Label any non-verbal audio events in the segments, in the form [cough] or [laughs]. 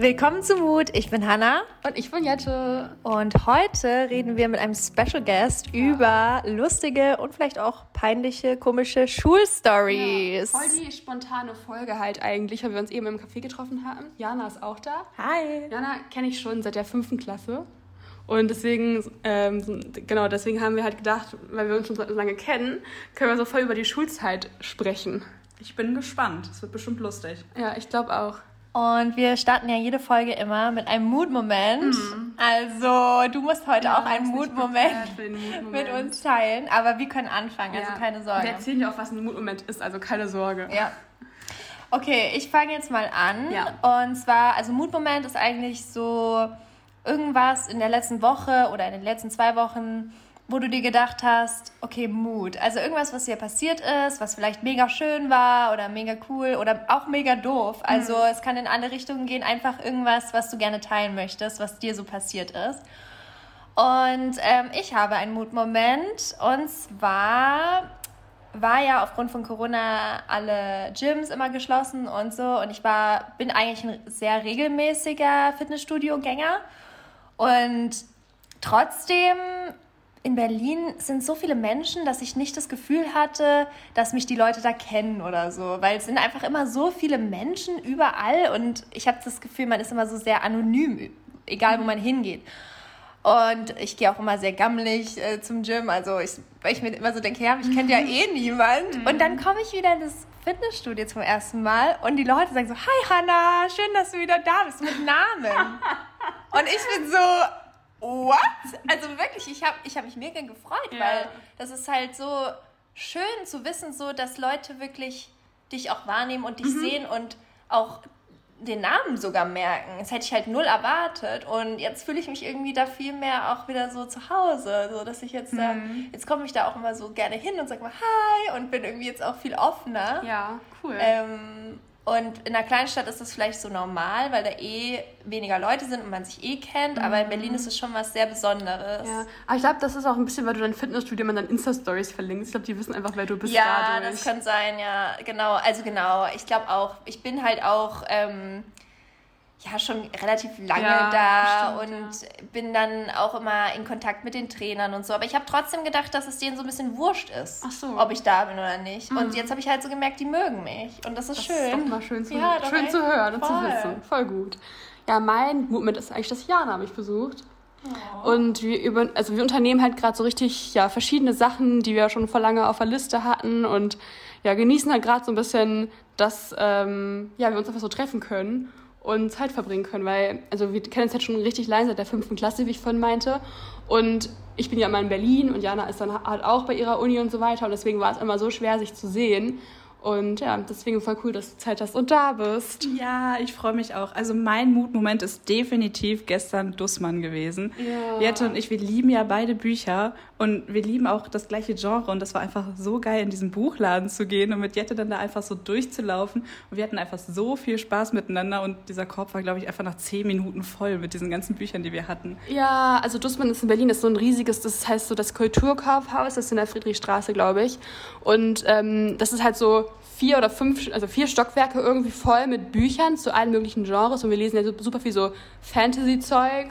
Willkommen zu Mut. Ich bin Hanna. Und ich bin Jette. Und heute reden wir mit einem Special Guest ja. über lustige und vielleicht auch peinliche, komische Schulstories. Ja, voll die spontane Folge halt eigentlich, weil wir uns eben im Café getroffen haben. Jana ist auch da. Hi. Jana kenne ich schon seit der fünften Klasse. Und deswegen, ähm, genau, deswegen haben wir halt gedacht, weil wir uns schon so lange kennen, können wir so voll über die Schulzeit sprechen. Ich bin gespannt. Es wird bestimmt lustig. Ja, ich glaube auch. Und wir starten ja jede Folge immer mit einem Mood-Moment. Mhm. Also, du musst heute ja, auch einen Mood-Moment Mood mit uns teilen. Aber wir können anfangen, also ja. also keine Sorge. Wir erzählen dir auch, was ein Mood-Moment ist, also keine Sorge. Ja. Okay, ich fange jetzt mal an. Ja. Und zwar, also Mood-Moment ist eigentlich so irgendwas in der letzten Woche oder in den letzten zwei Wochen, wo du dir gedacht hast, okay, Mut. Also irgendwas, was dir passiert ist, was vielleicht mega schön war oder mega cool oder auch mega doof. Also mhm. es kann in alle Richtungen gehen, einfach irgendwas, was du gerne teilen möchtest, was dir so passiert ist. Und ähm, ich habe einen Mutmoment und zwar war ja aufgrund von Corona alle Gyms immer geschlossen und so und ich war bin eigentlich ein sehr regelmäßiger Fitnessstudio-Gänger und trotzdem in Berlin sind so viele Menschen, dass ich nicht das Gefühl hatte, dass mich die Leute da kennen oder so, weil es sind einfach immer so viele Menschen überall und ich habe das Gefühl, man ist immer so sehr anonym, egal wo mhm. man hingeht. Und ich gehe auch immer sehr gammelig äh, zum Gym, also ich, weil ich mir immer so denke, ja, ich kenne ja eh niemand. Mhm. Und dann komme ich wieder in das Fitnessstudio zum ersten Mal und die Leute sagen so, hi Hanna, schön, dass du wieder da bist mit Namen. [laughs] und ich bin so, what? Also wirklich, ich habe ich hab mich mega gefreut, ja. weil das ist halt so schön zu wissen, so dass Leute wirklich dich auch wahrnehmen und dich mhm. sehen und auch den Namen sogar merken. Das hätte ich halt null erwartet und jetzt fühle ich mich irgendwie da viel mehr auch wieder so zu Hause, so dass ich jetzt da, mhm. jetzt komme ich da auch immer so gerne hin und sage mal Hi und bin irgendwie jetzt auch viel offener. Ja, cool. Ähm, und in einer Kleinstadt ist das vielleicht so normal, weil da eh weniger Leute sind und man sich eh kennt. Mhm. Aber in Berlin ist es schon was sehr Besonderes. Ja, aber ich glaube, das ist auch ein bisschen, weil du dein Fitnessstudio immer dann Insta-Stories verlinkst. Ich glaube, die wissen einfach, wer du bist. Ja, dadurch. das kann sein, ja. Genau. Also genau. Ich glaube auch, ich bin halt auch. Ähm, ja schon relativ lange ja, da stimmt, und ja. bin dann auch immer in Kontakt mit den Trainern und so. Aber ich habe trotzdem gedacht, dass es denen so ein bisschen wurscht ist, so. ob ich da bin oder nicht. Mhm. Und jetzt habe ich halt so gemerkt, die mögen mich. Und das ist das schön. Das ist doch mal schön zu, ja, schön zu hören und zu wissen. Voll gut. Ja, mein Movement ist eigentlich, dass Jana mich besucht. Oh. Und wir, über, also wir unternehmen halt gerade so richtig ja, verschiedene Sachen, die wir schon vor lange auf der Liste hatten und ja, genießen halt gerade so ein bisschen, dass ähm, ja, wir uns einfach so treffen können und Zeit verbringen können, weil, also wir kennen uns jetzt schon richtig lange seit der fünften Klasse, wie ich vorhin meinte. Und ich bin ja immer in Berlin und Jana ist dann halt auch bei ihrer Uni und so weiter. Und deswegen war es immer so schwer, sich zu sehen. Und ja, deswegen voll cool, dass du Zeit hast und da bist. Ja, ich freue mich auch. Also mein Mutmoment ist definitiv gestern Dussmann gewesen. Ja. Jette und ich, wir lieben ja beide Bücher und wir lieben auch das gleiche Genre. Und das war einfach so geil, in diesen Buchladen zu gehen und mit Jette dann da einfach so durchzulaufen. Und wir hatten einfach so viel Spaß miteinander und dieser Korb war, glaube ich, einfach nach zehn Minuten voll mit diesen ganzen Büchern, die wir hatten. Ja, also Dussmann ist in Berlin, das ist so ein riesiges, das heißt so das Kulturkaufhaus, das ist in der Friedrichstraße, glaube ich. Und ähm, das ist halt so vier oder fünf, also vier Stockwerke irgendwie voll mit Büchern zu allen möglichen Genres und wir lesen ja super viel so Fantasy-Zeug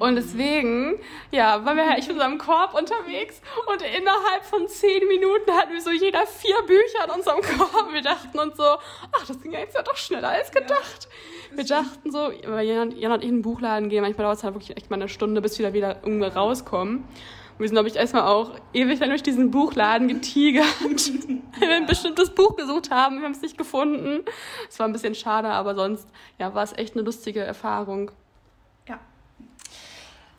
und deswegen, ja, waren wir halt echt in unserem Korb unterwegs und innerhalb von zehn Minuten hatten wir so jeder vier Bücher in unserem Korb. Wir dachten uns so, ach, das ging ja jetzt ja doch schneller als gedacht. Wir dachten so, weil Jan, Jan und ich in den Buchladen gehen, manchmal dauert es halt wirklich echt mal eine Stunde, bis wir da wieder irgendwie rauskommen wir sind, glaube ich, erstmal auch ewig dann durch diesen Buchladen getigert, weil [laughs] wir ein bestimmtes Buch gesucht haben. Wir haben es nicht gefunden. Es war ein bisschen schade, aber sonst ja, war es echt eine lustige Erfahrung. Ja.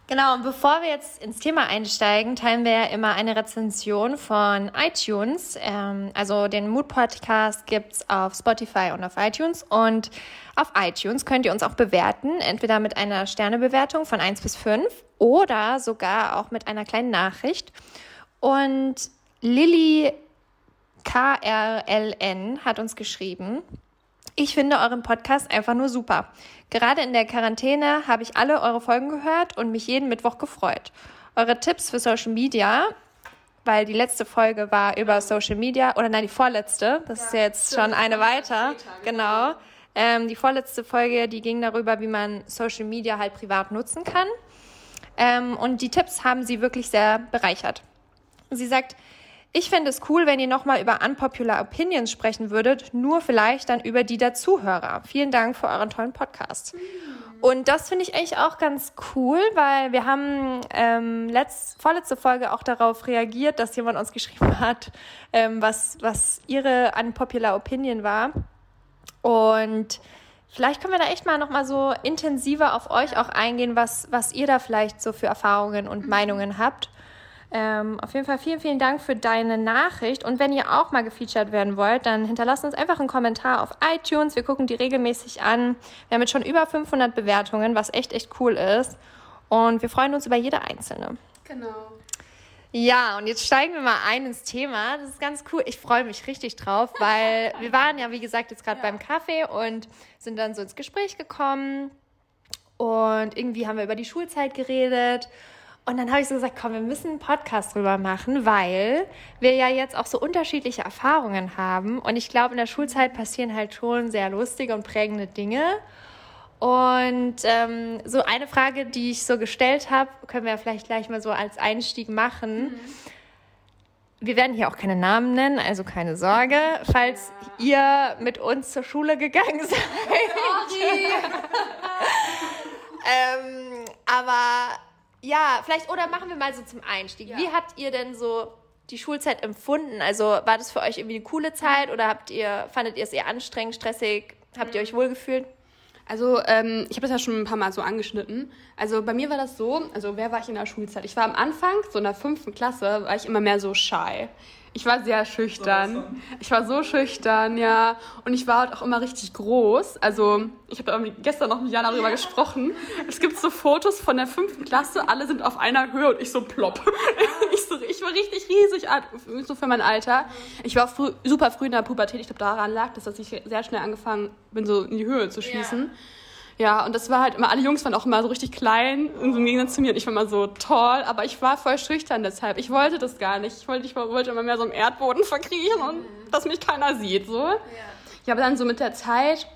Genau, und bevor wir jetzt ins Thema einsteigen, teilen wir ja immer eine Rezension von iTunes. Ähm, also den Mood-Podcast gibt es auf Spotify und auf iTunes. Und auf iTunes könnt ihr uns auch bewerten, entweder mit einer Sternebewertung von 1 bis 5 oder sogar auch mit einer kleinen Nachricht. Und Lilly KRLN hat uns geschrieben, ich finde euren Podcast einfach nur super. Gerade in der Quarantäne habe ich alle eure Folgen gehört und mich jeden Mittwoch gefreut. Eure Tipps für Social Media, weil die letzte Folge war über Social Media, oder nein, die vorletzte, das ja, ist ja jetzt schon eine weiter, genau. genau Ähm, die vorletzte Folge, die ging darüber, wie man Social Media halt privat nutzen kann. Ähm, und die Tipps haben sie wirklich sehr bereichert. Sie sagt, ich fände es cool, wenn ihr nochmal über unpopular Opinions sprechen würdet, nur vielleicht dann über die der Zuhörer. Vielen Dank für euren tollen Podcast. Und das finde ich eigentlich auch ganz cool, weil wir haben ähm, letzt, vorletzte Folge auch darauf reagiert, dass jemand uns geschrieben [laughs] hat, ähm, was, was ihre unpopular Opinion war. Und vielleicht können wir da echt mal nochmal so intensiver auf euch auch eingehen, was, was ihr da vielleicht so für Erfahrungen und Meinungen habt. Ähm, auf jeden Fall vielen, vielen Dank für deine Nachricht. Und wenn ihr auch mal gefeatured werden wollt, dann hinterlasst uns einfach einen Kommentar auf iTunes. Wir gucken die regelmäßig an. Wir haben jetzt schon über 500 Bewertungen, was echt, echt cool ist. Und wir freuen uns über jede einzelne. Genau. Ja, und jetzt steigen wir mal ein ins Thema. Das ist ganz cool. Ich freue mich richtig drauf, weil [laughs] wir waren ja, wie gesagt, jetzt gerade ja. beim Kaffee und sind dann so ins Gespräch gekommen. Und irgendwie haben wir über die Schulzeit geredet. Und dann habe ich so gesagt, komm, wir müssen einen Podcast drüber machen, weil wir ja jetzt auch so unterschiedliche Erfahrungen haben. Und ich glaube, in der Schulzeit passieren halt schon sehr lustige und prägende Dinge. Und ähm, so eine Frage, die ich so gestellt habe, können wir vielleicht gleich mal so als Einstieg machen. Mhm. Wir werden hier auch keine Namen nennen, also keine Sorge, [laughs] falls ja. ihr mit uns zur Schule gegangen [laughs] seid. Sorry. [laughs] ähm, aber ja, vielleicht, oder machen wir mal so zum Einstieg. Ja. Wie habt ihr denn so die Schulzeit empfunden? Also war das für euch irgendwie eine coole Zeit oder habt ihr, fandet ihr es eher anstrengend, stressig? Habt ihr euch wohlgefühlt? Also ähm, ich habe das ja schon ein paar Mal so angeschnitten. Also bei mir war das so, also wer war ich in der Schulzeit? Ich war am Anfang, so in der fünften Klasse, war ich immer mehr so shy. Ich war sehr schüchtern. Ich war so schüchtern, ja. Und ich war halt auch immer richtig groß. Also, ich habe gestern noch mit Jana darüber [laughs] gesprochen. Es gibt so Fotos von der fünften Klasse, alle sind auf einer Höhe und ich so plopp. [laughs] Ich, so, ich war richtig riesig, so für mein Alter. Ich war früh, super früh in der Pubertät. Ich glaube, daran lag das, dass ich sehr schnell angefangen bin, so in die Höhe zu schießen. Ja. Ja, und das war halt immer, alle Jungs waren auch immer so richtig klein, im Gegensatz zu mir. Und ich war immer so toll, aber ich war voll schüchtern deshalb. Ich wollte das gar nicht. Ich wollte, ich wollte immer mehr so im Erdboden verkriechen und dass mich keiner sieht, so. Ja, ja aber dann so mit der Zeit,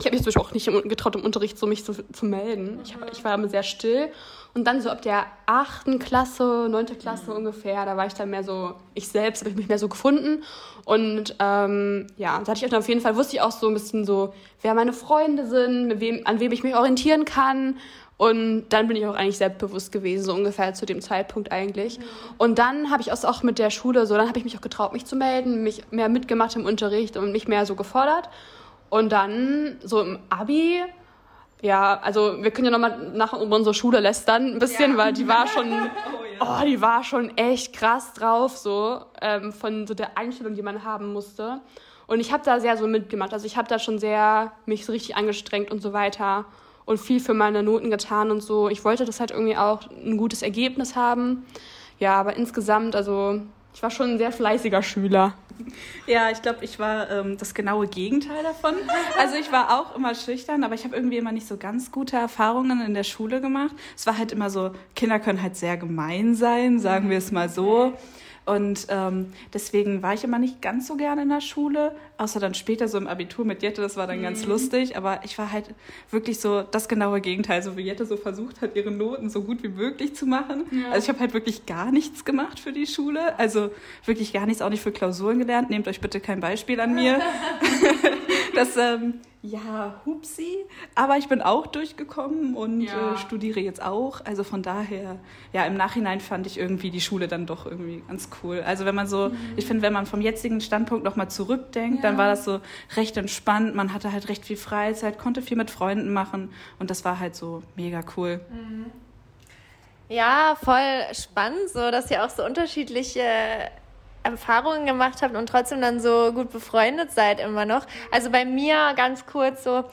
ich habe mich zum Beispiel auch nicht getraut, im Unterricht so mich zu, zu melden. Ich, hab, ich war immer sehr still und dann so ab der achten Klasse, neunte Klasse mhm. ungefähr, da war ich dann mehr so, ich selbst habe ich mich mehr so gefunden. Und ähm, ja, da hatte ich auf jeden Fall, wusste ich auch so ein bisschen so, wer meine Freunde sind, wem, an wem ich mich orientieren kann. Und dann bin ich auch eigentlich selbstbewusst gewesen, so ungefähr zu dem Zeitpunkt eigentlich. Mhm. Und dann habe ich auch mit der Schule so, dann habe ich mich auch getraut, mich zu melden, mich mehr mitgemacht im Unterricht und mich mehr so gefordert. Und dann so im Abi ja, also wir können ja nochmal nach unserer Schule lästern ein bisschen, ja. weil die war schon, [laughs] oh, ja. oh, die war schon echt krass drauf, so ähm, von so der Einstellung, die man haben musste. Und ich habe da sehr so mitgemacht. Also ich habe da schon sehr mich so richtig angestrengt und so weiter und viel für meine Noten getan und so. Ich wollte das halt irgendwie auch ein gutes Ergebnis haben. Ja, aber insgesamt, also ich war schon ein sehr fleißiger Schüler. [laughs] Ja, ich glaube, ich war ähm, das genaue Gegenteil davon. Also ich war auch immer schüchtern, aber ich habe irgendwie immer nicht so ganz gute Erfahrungen in der Schule gemacht. Es war halt immer so, Kinder können halt sehr gemein sein, sagen wir es mal so. Und ähm, deswegen war ich immer nicht ganz so gerne in der Schule, außer dann später so im Abitur mit Jette, das war dann mhm. ganz lustig. Aber ich war halt wirklich so das genaue Gegenteil, so wie Jette so versucht hat, ihre Noten so gut wie möglich zu machen. Ja. Also ich habe halt wirklich gar nichts gemacht für die Schule, also wirklich gar nichts, auch nicht für Klausuren gelernt. Nehmt euch bitte kein Beispiel an mir. [laughs] [laughs] das ähm, ja, hupsi. Aber ich bin auch durchgekommen und ja. äh, studiere jetzt auch. Also von daher, ja, im Nachhinein fand ich irgendwie die Schule dann doch irgendwie ganz cool. Also wenn man so, mhm. ich finde, wenn man vom jetzigen Standpunkt nochmal zurückdenkt, ja. Dann war das so recht entspannt. Man hatte halt recht viel Freizeit, konnte viel mit Freunden machen und das war halt so mega cool. Mhm. Ja, voll spannend, so dass ihr auch so unterschiedliche Erfahrungen gemacht habt und trotzdem dann so gut befreundet seid immer noch. Also bei mir ganz kurz so,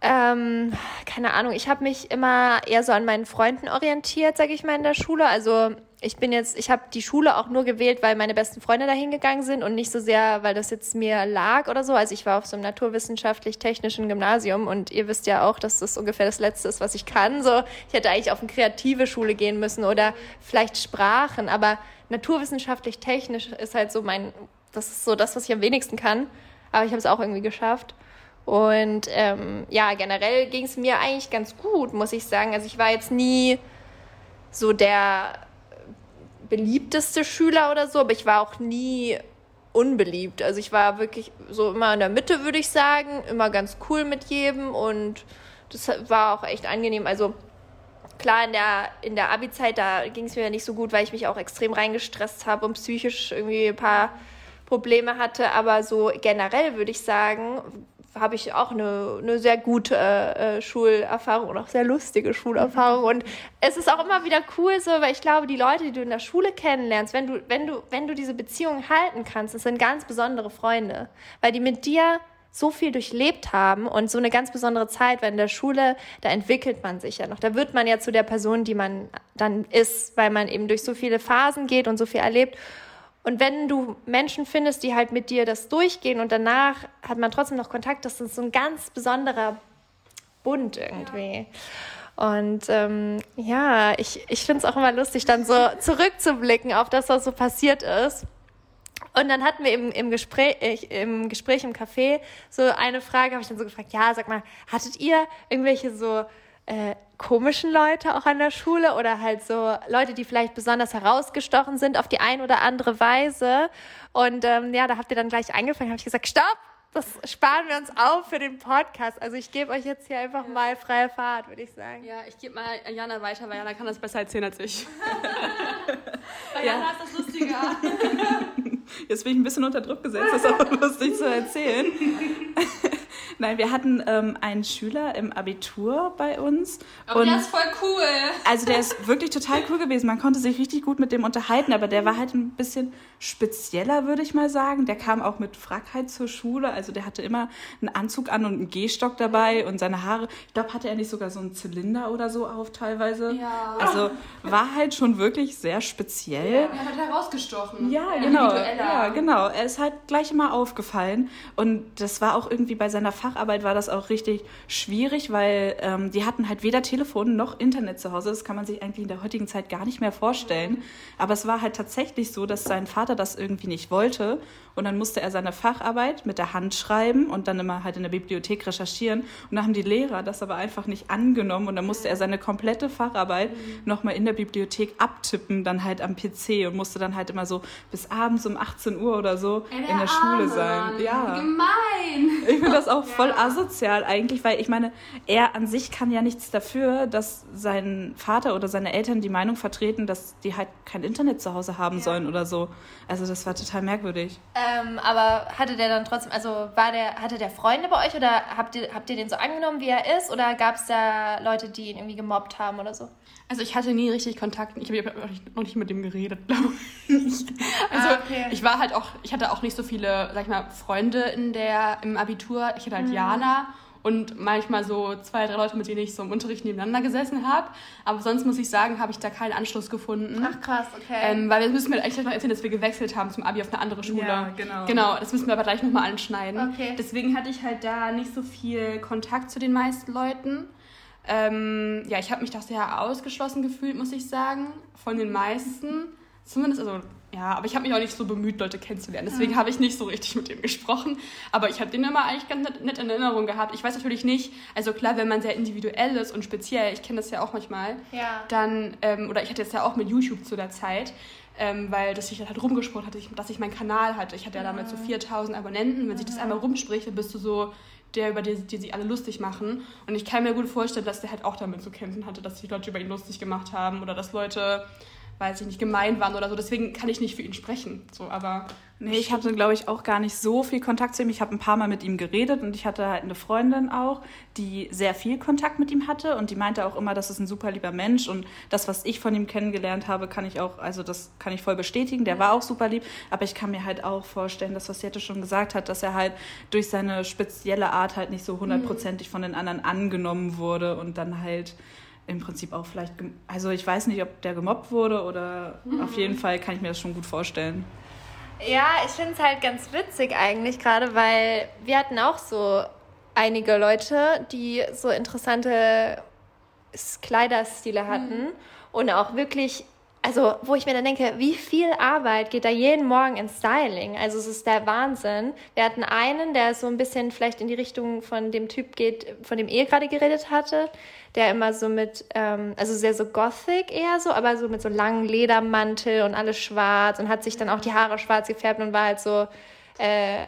ähm, keine Ahnung, ich habe mich immer eher so an meinen Freunden orientiert, sage ich mal, in der Schule. Also ich bin jetzt, ich habe die Schule auch nur gewählt, weil meine besten Freunde dahin gegangen sind und nicht so sehr, weil das jetzt mir lag oder so. Also ich war auf so einem naturwissenschaftlich-technischen Gymnasium und ihr wisst ja auch, dass das ungefähr das Letzte ist, was ich kann. So, ich hätte eigentlich auf eine kreative Schule gehen müssen oder vielleicht Sprachen, aber naturwissenschaftlich technisch ist halt so mein, das ist so das, was ich am wenigsten kann. Aber ich habe es auch irgendwie geschafft. Und ähm, ja, generell ging es mir eigentlich ganz gut, muss ich sagen. Also ich war jetzt nie so der beliebteste Schüler oder so, aber ich war auch nie unbeliebt. Also ich war wirklich so immer in der Mitte, würde ich sagen, immer ganz cool mit jedem und das war auch echt angenehm. Also klar, in der, in der Abi-Zeit, da ging es mir nicht so gut, weil ich mich auch extrem reingestresst habe und psychisch irgendwie ein paar Probleme hatte. Aber so generell würde ich sagen, habe ich auch eine, eine sehr gute äh, Schulerfahrung und auch sehr lustige Schulerfahrung. Und es ist auch immer wieder cool so, weil ich glaube, die Leute, die du in der Schule kennenlernst, wenn du, wenn du, wenn du diese Beziehung halten kannst, das sind ganz besondere Freunde, weil die mit dir so viel durchlebt haben und so eine ganz besondere Zeit, weil in der Schule, da entwickelt man sich ja noch. Da wird man ja zu der Person, die man dann ist, weil man eben durch so viele Phasen geht und so viel erlebt. Und wenn du Menschen findest, die halt mit dir das durchgehen und danach hat man trotzdem noch Kontakt, das ist so ein ganz besonderer Bund irgendwie. Ja. Und ähm, ja, ich, ich finde es auch immer lustig, dann so zurückzublicken auf das, was so passiert ist. Und dann hatten wir im, im, Gespräch, im Gespräch im Café so eine Frage, habe ich dann so gefragt, ja, sag mal, hattet ihr irgendwelche so äh, komischen Leute auch an der Schule oder halt so Leute, die vielleicht besonders herausgestochen sind auf die ein oder andere Weise. Und ähm, ja, da habt ihr dann gleich angefangen, habe ich gesagt, stopp, das sparen wir uns auf für den Podcast. Also ich gebe euch jetzt hier einfach ja. mal freie Fahrt, würde ich sagen. Ja, ich gebe mal Jana weiter, weil Jana kann das besser erzählen als ich. [laughs] weil ja. Jana ist das Lustiger. [laughs] Jetzt bin ich ein bisschen unter Druck gesetzt, das ist auch lustig zu erzählen. [laughs] Nein, wir hatten ähm, einen Schüler im Abitur bei uns. Aber und der ist voll cool. Also der ist wirklich total cool gewesen. Man konnte sich richtig gut mit dem unterhalten, aber der war halt ein bisschen spezieller, würde ich mal sagen. Der kam auch mit Frackheit zur Schule. Also der hatte immer einen Anzug an und einen Gehstock dabei und seine Haare. Ich glaube, hatte er nicht sogar so einen Zylinder oder so auf teilweise. Ja. Also war halt schon wirklich sehr speziell. Ja, er hat herausgestochen. Ja, genau. Ja, genau. Er ist halt gleich immer aufgefallen. Und das war auch irgendwie bei seiner Facharbeit war das auch richtig schwierig, weil ähm, die hatten halt weder Telefon noch Internet zu Hause. Das kann man sich eigentlich in der heutigen Zeit gar nicht mehr vorstellen. Aber es war halt tatsächlich so, dass sein Vater das irgendwie nicht wollte und dann musste er seine Facharbeit mit der Hand schreiben und dann immer halt in der Bibliothek recherchieren. Und dann haben die Lehrer das aber einfach nicht angenommen. Und dann musste er seine komplette Facharbeit mhm. nochmal in der Bibliothek abtippen, dann halt am PC und musste dann halt immer so bis abends um 18 Uhr oder so Ey, in der Schule sein. Ja. Gemein. Ich finde das auch [laughs] voll asozial eigentlich, weil ich meine, er an sich kann ja nichts dafür, dass sein Vater oder seine Eltern die Meinung vertreten, dass die halt kein Internet zu Hause haben ja. sollen oder so. Also das war total merkwürdig. Ähm, aber hatte der dann trotzdem, also war der, hatte der Freunde bei euch oder habt ihr, habt ihr den so angenommen, wie er ist? Oder gab es da Leute, die ihn irgendwie gemobbt haben oder so? Also ich hatte nie richtig Kontakt. Ich habe noch nicht mit dem geredet, [laughs] glaube ich. Also ah, okay. ich war halt auch, ich hatte auch nicht so viele, sag ich mal, Freunde in der, im Abitur. Ich hatte halt mhm. Jana und manchmal so zwei, drei Leute, mit denen ich so im Unterricht nebeneinander gesessen habe. Aber sonst muss ich sagen, habe ich da keinen Anschluss gefunden. Ach krass, okay. Ähm, weil wir müssen wir eigentlich noch erzählen, dass wir gewechselt haben zum Abi auf eine andere Schule. Ja, genau. Genau, das müssen wir aber gleich nochmal anschneiden. Okay. Deswegen hatte ich halt da nicht so viel Kontakt zu den meisten Leuten. Ähm, ja, ich habe mich da sehr ausgeschlossen gefühlt, muss ich sagen, von den meisten. Zumindest, also ja, aber ich habe mich auch nicht so bemüht, Leute kennenzulernen. Deswegen ja. habe ich nicht so richtig mit dem gesprochen. Aber ich habe den immer eigentlich ganz nett, in Erinnerung gehabt. Ich weiß natürlich nicht, also klar, wenn man sehr individuell ist und speziell, ich kenne das ja auch manchmal, ja. dann, ähm, oder ich hatte es ja auch mit YouTube zu der Zeit, ähm, weil das sich halt rumgesprochen hatte, dass ich meinen Kanal hatte. Ich hatte ja damit so 4000 Abonnenten. Wenn sich das einmal rumspricht, dann bist du so der, über den die sich alle lustig machen. Und ich kann mir gut vorstellen, dass der halt auch damit zu kämpfen hatte, dass sich Leute über ihn lustig gemacht haben oder dass Leute weil sie nicht gemein waren oder so. Deswegen kann ich nicht für ihn sprechen. So, aber nee, ich hatte, glaube ich, auch gar nicht so viel Kontakt zu ihm. Ich habe ein paar Mal mit ihm geredet und ich hatte halt eine Freundin auch, die sehr viel Kontakt mit ihm hatte und die meinte auch immer, das ist ein super lieber Mensch und das, was ich von ihm kennengelernt habe, kann ich auch, also das kann ich voll bestätigen. Der war auch super lieb, aber ich kann mir halt auch vorstellen, dass was Jette schon gesagt hat, dass er halt durch seine spezielle Art halt nicht so hundertprozentig von den anderen angenommen wurde und dann halt im Prinzip auch vielleicht, also ich weiß nicht, ob der gemobbt wurde oder mhm. auf jeden Fall kann ich mir das schon gut vorstellen. Ja, ich finde es halt ganz witzig eigentlich gerade, weil wir hatten auch so einige Leute, die so interessante Kleiderstile hatten mhm. und auch wirklich also wo ich mir dann denke, wie viel Arbeit geht da jeden Morgen ins Styling? Also es ist der Wahnsinn. Wir hatten einen, der so ein bisschen vielleicht in die Richtung von dem Typ geht, von dem ihr gerade geredet hatte, der immer so mit, ähm, also sehr so gothic eher so, aber so mit so langen Ledermantel und alles schwarz und hat sich dann auch die Haare schwarz gefärbt und war halt so äh,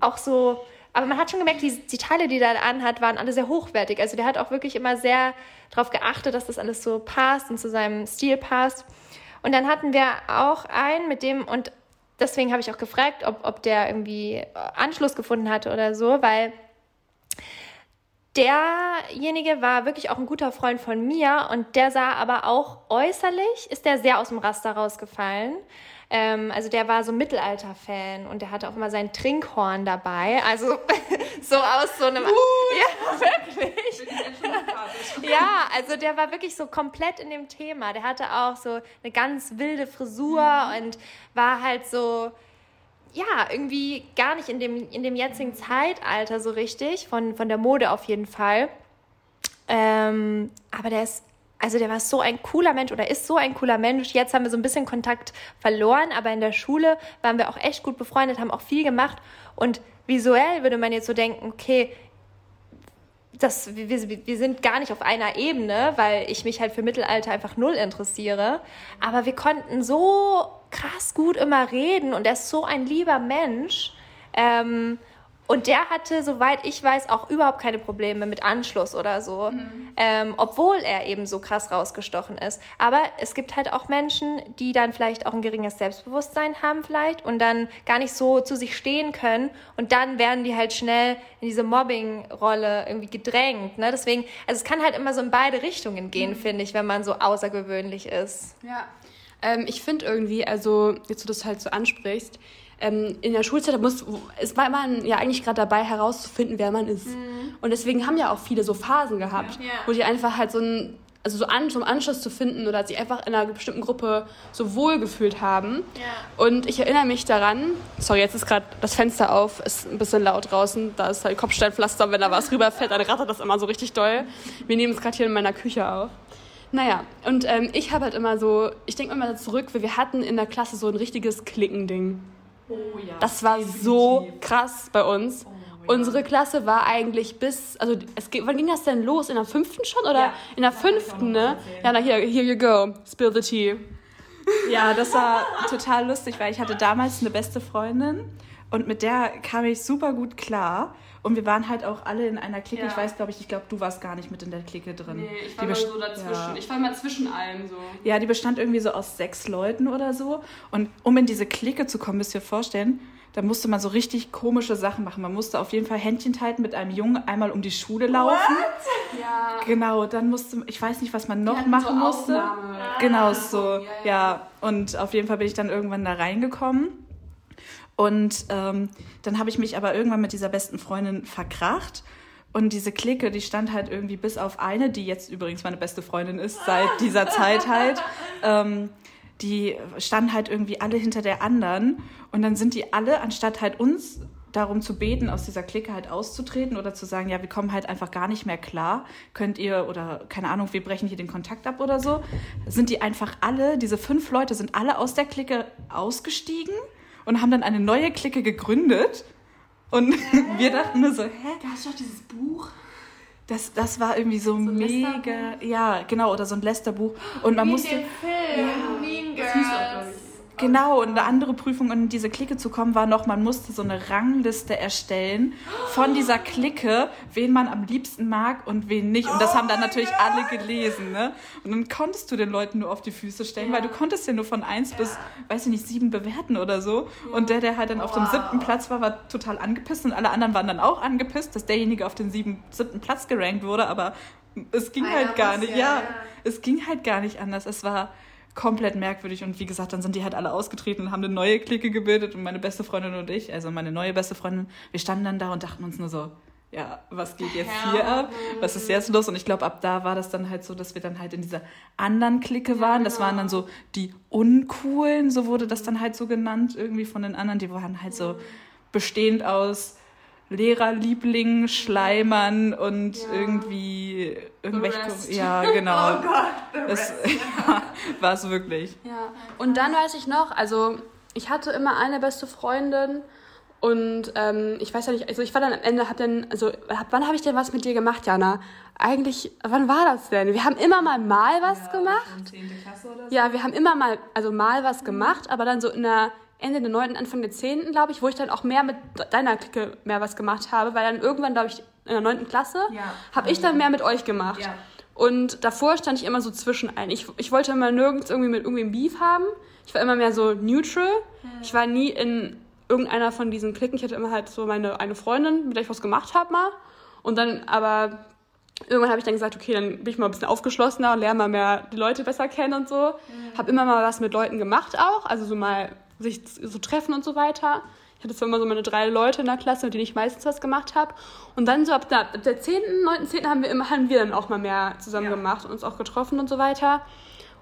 auch so aber man hat schon gemerkt, die, die Teile, die er anhat, waren alle sehr hochwertig. Also der hat auch wirklich immer sehr darauf geachtet, dass das alles so passt und zu seinem Stil passt. Und dann hatten wir auch einen, mit dem, und deswegen habe ich auch gefragt, ob, ob der irgendwie Anschluss gefunden hatte oder so, weil derjenige war wirklich auch ein guter Freund von mir und der sah aber auch äußerlich, ist der sehr aus dem Raster rausgefallen. Ähm, also der war so Mittelalter-Fan und der hatte auch immer sein Trinkhorn dabei. Also [laughs] so aus so einem... Uh, ja, wirklich. ja, also der war wirklich so komplett in dem Thema. Der hatte auch so eine ganz wilde Frisur mhm. und war halt so ja, irgendwie gar nicht in dem, in dem jetzigen Zeitalter so richtig, von, von der Mode auf jeden Fall. Ähm, aber der ist also der war so ein cooler Mensch oder ist so ein cooler Mensch. Jetzt haben wir so ein bisschen Kontakt verloren, aber in der Schule waren wir auch echt gut befreundet, haben auch viel gemacht. Und visuell würde man jetzt so denken, okay, das, wir, wir sind gar nicht auf einer Ebene, weil ich mich halt für Mittelalter einfach null interessiere. Aber wir konnten so krass gut immer reden und er ist so ein lieber Mensch. Ähm, und der hatte, soweit ich weiß, auch überhaupt keine Probleme mit Anschluss oder so, mhm. ähm, obwohl er eben so krass rausgestochen ist. Aber es gibt halt auch Menschen, die dann vielleicht auch ein geringes Selbstbewusstsein haben vielleicht und dann gar nicht so zu sich stehen können und dann werden die halt schnell in diese Mobbing-Rolle irgendwie gedrängt. Ne? Deswegen, also es kann halt immer so in beide Richtungen gehen, mhm. finde ich, wenn man so außergewöhnlich ist. Ja. Ähm, ich finde irgendwie, also jetzt du das halt so ansprichst, ähm, in der Schulzeit muss, es war man ja eigentlich gerade dabei herauszufinden, wer man ist. Mhm. Und deswegen haben ja auch viele so Phasen gehabt, ja. wo die einfach halt so ein, also so an, zum Anschluss zu finden oder sich einfach in einer bestimmten Gruppe so wohl gefühlt haben. Ja. Und ich erinnere mich daran, sorry, jetzt ist gerade das Fenster auf, ist ein bisschen laut draußen, da ist halt Kopfsteinpflaster, wenn da was [laughs] rüberfällt, dann rattert das immer so richtig doll. Wir nehmen es gerade hier in meiner Küche auf. Naja, und ähm, ich habe halt immer so, ich denke immer zurück, weil wir hatten in der Klasse so ein richtiges Klickending. Oh, ja. Das war Definitiv. so krass bei uns. Oh, ja. Unsere Klasse war eigentlich bis, also es, wann ging das denn los? In der fünften schon oder ja. in der fünften, ne? Ja, na hier, here you go, spill the tea. Ja, das war total lustig, weil ich hatte damals eine beste Freundin und mit der kam ich super gut klar. Und wir waren halt auch alle in einer Clique. Ja. Ich weiß, glaube ich, ich glaube, du warst gar nicht mit in der Clique drin. Nee, ich war mal so dazwischen. Ja. Ich war mal zwischen allem so. Ja, die bestand irgendwie so aus sechs Leuten oder so. Und um in diese Clique zu kommen, müsst ihr vorstellen, da musste man so richtig komische Sachen machen. Man musste auf jeden Fall Händchen halten mit einem Jungen einmal um die Schule laufen. What? Ja. Genau, dann musste, ich weiß nicht, was man noch machen so musste. Aufnahme. Genau so, ja, ja. ja. Und auf jeden Fall bin ich dann irgendwann da reingekommen. Und ähm, dann habe ich mich aber irgendwann mit dieser besten Freundin verkracht. Und diese Clique, die stand halt irgendwie bis auf eine, die jetzt übrigens meine beste Freundin ist, seit dieser Zeit halt. Ähm, die standen halt irgendwie alle hinter der anderen. Und dann sind die alle, anstatt halt uns darum zu beten, aus dieser Clique halt auszutreten oder zu sagen, ja, wir kommen halt einfach gar nicht mehr klar, könnt ihr oder keine Ahnung, wir brechen hier den Kontakt ab oder so, sind die einfach alle, diese fünf Leute sind alle aus der Clique ausgestiegen und haben dann eine neue Clique gegründet. Und [laughs] wir dachten nur so, hä? Da hast du doch dieses Buch. Das, das war irgendwie so, so mega, ja, genau, oder so ein Lästerbuch. Und man Wie musste. Den Film, ja, Mean Girls. Genau, und eine andere Prüfung, um in diese Clique zu kommen, war noch, man musste so eine Rangliste erstellen von dieser Clique, wen man am liebsten mag und wen nicht. Und das oh haben dann natürlich God. alle gelesen. Ne? Und dann konntest du den Leuten nur auf die Füße stellen, ja. weil du konntest ja nur von eins ja. bis, weiß ich nicht, sieben bewerten oder so. Ja. Und der, der halt dann wow. auf dem siebten Platz war, war total angepisst und alle anderen waren dann auch angepisst, dass derjenige auf den sieben, siebten Platz gerankt wurde, aber es ging halt gar nicht. Ja, es ging halt gar nicht anders. Es war komplett merkwürdig. Und wie gesagt, dann sind die halt alle ausgetreten und haben eine neue Clique gebildet. Und meine beste Freundin und ich, also meine neue beste Freundin, wir standen dann da und dachten uns nur so, ja, was geht jetzt hier ab? Was ist jetzt los? Und ich glaube, ab da war das dann halt so, dass wir dann halt in dieser anderen Clique waren. Das waren dann so die Uncoolen, so wurde das dann halt so genannt, irgendwie von den anderen. Die waren halt so bestehend aus Lehrerliebling, Schleimern und ja. irgendwie irgendwelche. Ja, [laughs] genau. oh Gott, das [laughs] ja, war es wirklich. Ja. Und dann weiß ich noch, also ich hatte immer eine beste Freundin und ähm, ich weiß ja nicht, also ich war dann am Ende, hab dann, also hab, wann habe ich denn was mit dir gemacht, Jana? Eigentlich, wann war das denn? Wir haben immer mal mal was ja, gemacht. So. Ja, wir haben immer mal, also mal was mhm. gemacht, aber dann so in der Ende der 9., Anfang der 10., glaube ich, wo ich dann auch mehr mit deiner Clique mehr was gemacht habe, weil dann irgendwann, glaube ich, in der 9. Klasse, ja, habe ich dann mehr mit euch gemacht. Ja. Und davor stand ich immer so zwischen ein. Ich, ich wollte immer nirgends irgendwie mit irgendwem Beef haben. Ich war immer mehr so neutral. Mhm. Ich war nie in irgendeiner von diesen Klicken. Ich hatte immer halt so meine eine Freundin, mit der ich was gemacht habe mal. Und dann aber irgendwann habe ich dann gesagt, okay, dann bin ich mal ein bisschen aufgeschlossener und lerne mal mehr die Leute besser kennen und so. Mhm. Habe immer mal was mit Leuten gemacht auch, also so mal sich so treffen und so weiter. Ich hatte so immer so meine drei Leute in der Klasse, mit denen ich meistens was gemacht habe. Und dann so ab der, ab der 10., 9., 10. haben wir immer, haben wir dann auch mal mehr zusammen ja. gemacht und uns auch getroffen und so weiter.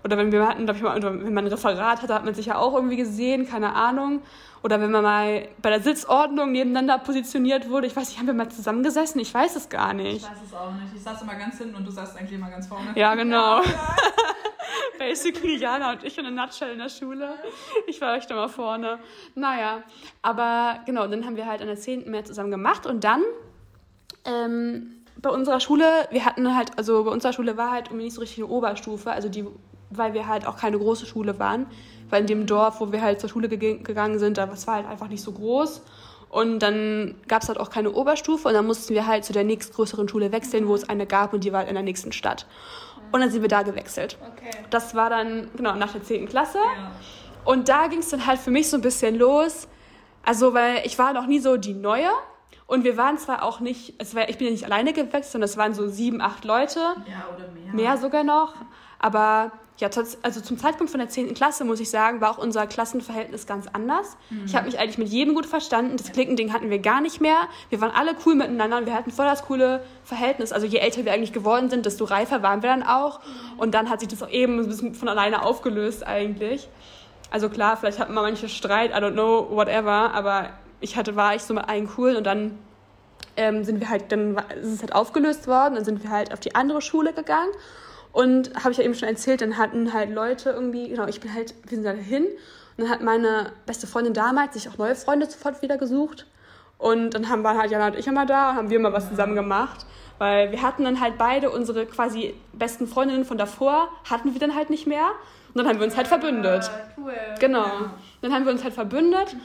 Oder wenn wir hatten, glaube ich mal, wenn man ein Referat hatte, hat man sich ja auch irgendwie gesehen, keine Ahnung. Oder wenn man mal bei der Sitzordnung nebeneinander positioniert wurde. Ich weiß nicht, haben wir mal zusammengesessen? Ich weiß es gar nicht. Ich weiß es auch nicht. Ich saß immer ganz hinten und du saßt eigentlich immer ganz vorne. Ja, genau. [laughs] [laughs] Basically Jana und ich in der Nutshell in der Schule. Ich war echt immer vorne. Naja, aber genau, dann haben wir halt an der 10. mehr zusammen gemacht und dann ähm, bei unserer Schule, wir hatten halt, also bei unserer Schule war halt irgendwie nicht so richtig eine Oberstufe, also die, weil wir halt auch keine große Schule waren, weil in dem Dorf, wo wir halt zur Schule ge gegangen sind, da das war halt einfach nicht so groß. Und dann gab es halt auch keine Oberstufe und dann mussten wir halt zu der nächstgrößeren Schule wechseln, wo es eine gab und die war in der nächsten Stadt. Und dann sind wir da gewechselt. Okay. Das war dann, genau, nach der 10. Klasse. Ja. Und da ging es dann halt für mich so ein bisschen los. Also, weil ich war noch nie so die Neue. Und wir waren zwar auch nicht, es war, ich bin ja nicht alleine gewechselt, sondern es waren so sieben, acht Leute. Ja, oder mehr. Mehr sogar noch. Aber ja, also zum Zeitpunkt von der 10. Klasse, muss ich sagen, war auch unser Klassenverhältnis ganz anders. Mhm. Ich habe mich eigentlich mit jedem gut verstanden. Das Klickending hatten wir gar nicht mehr. Wir waren alle cool miteinander und wir hatten voll das coole Verhältnis. Also je älter wir eigentlich geworden sind, desto reifer waren wir dann auch. Und dann hat sich das auch eben ein bisschen von alleine aufgelöst eigentlich. Also klar, vielleicht hatten wir manche Streit, I don't know, whatever, aber ich hatte, war ich so mit allen cool und dann ähm, sind wir halt, dann ist es halt aufgelöst worden, dann sind wir halt auf die andere Schule gegangen und habe ich ja eben schon erzählt, dann hatten halt Leute irgendwie, genau, ich bin halt, wir sind da hin. Und dann hat meine beste Freundin damals sich auch neue Freunde sofort wieder gesucht. Und dann haben, waren halt Jana und ich immer da, haben wir immer was zusammen gemacht. Weil wir hatten dann halt beide unsere quasi besten Freundinnen von davor, hatten wir dann halt nicht mehr. Und dann haben wir uns halt verbündet. Cool. Genau. Dann haben wir uns halt verbündet.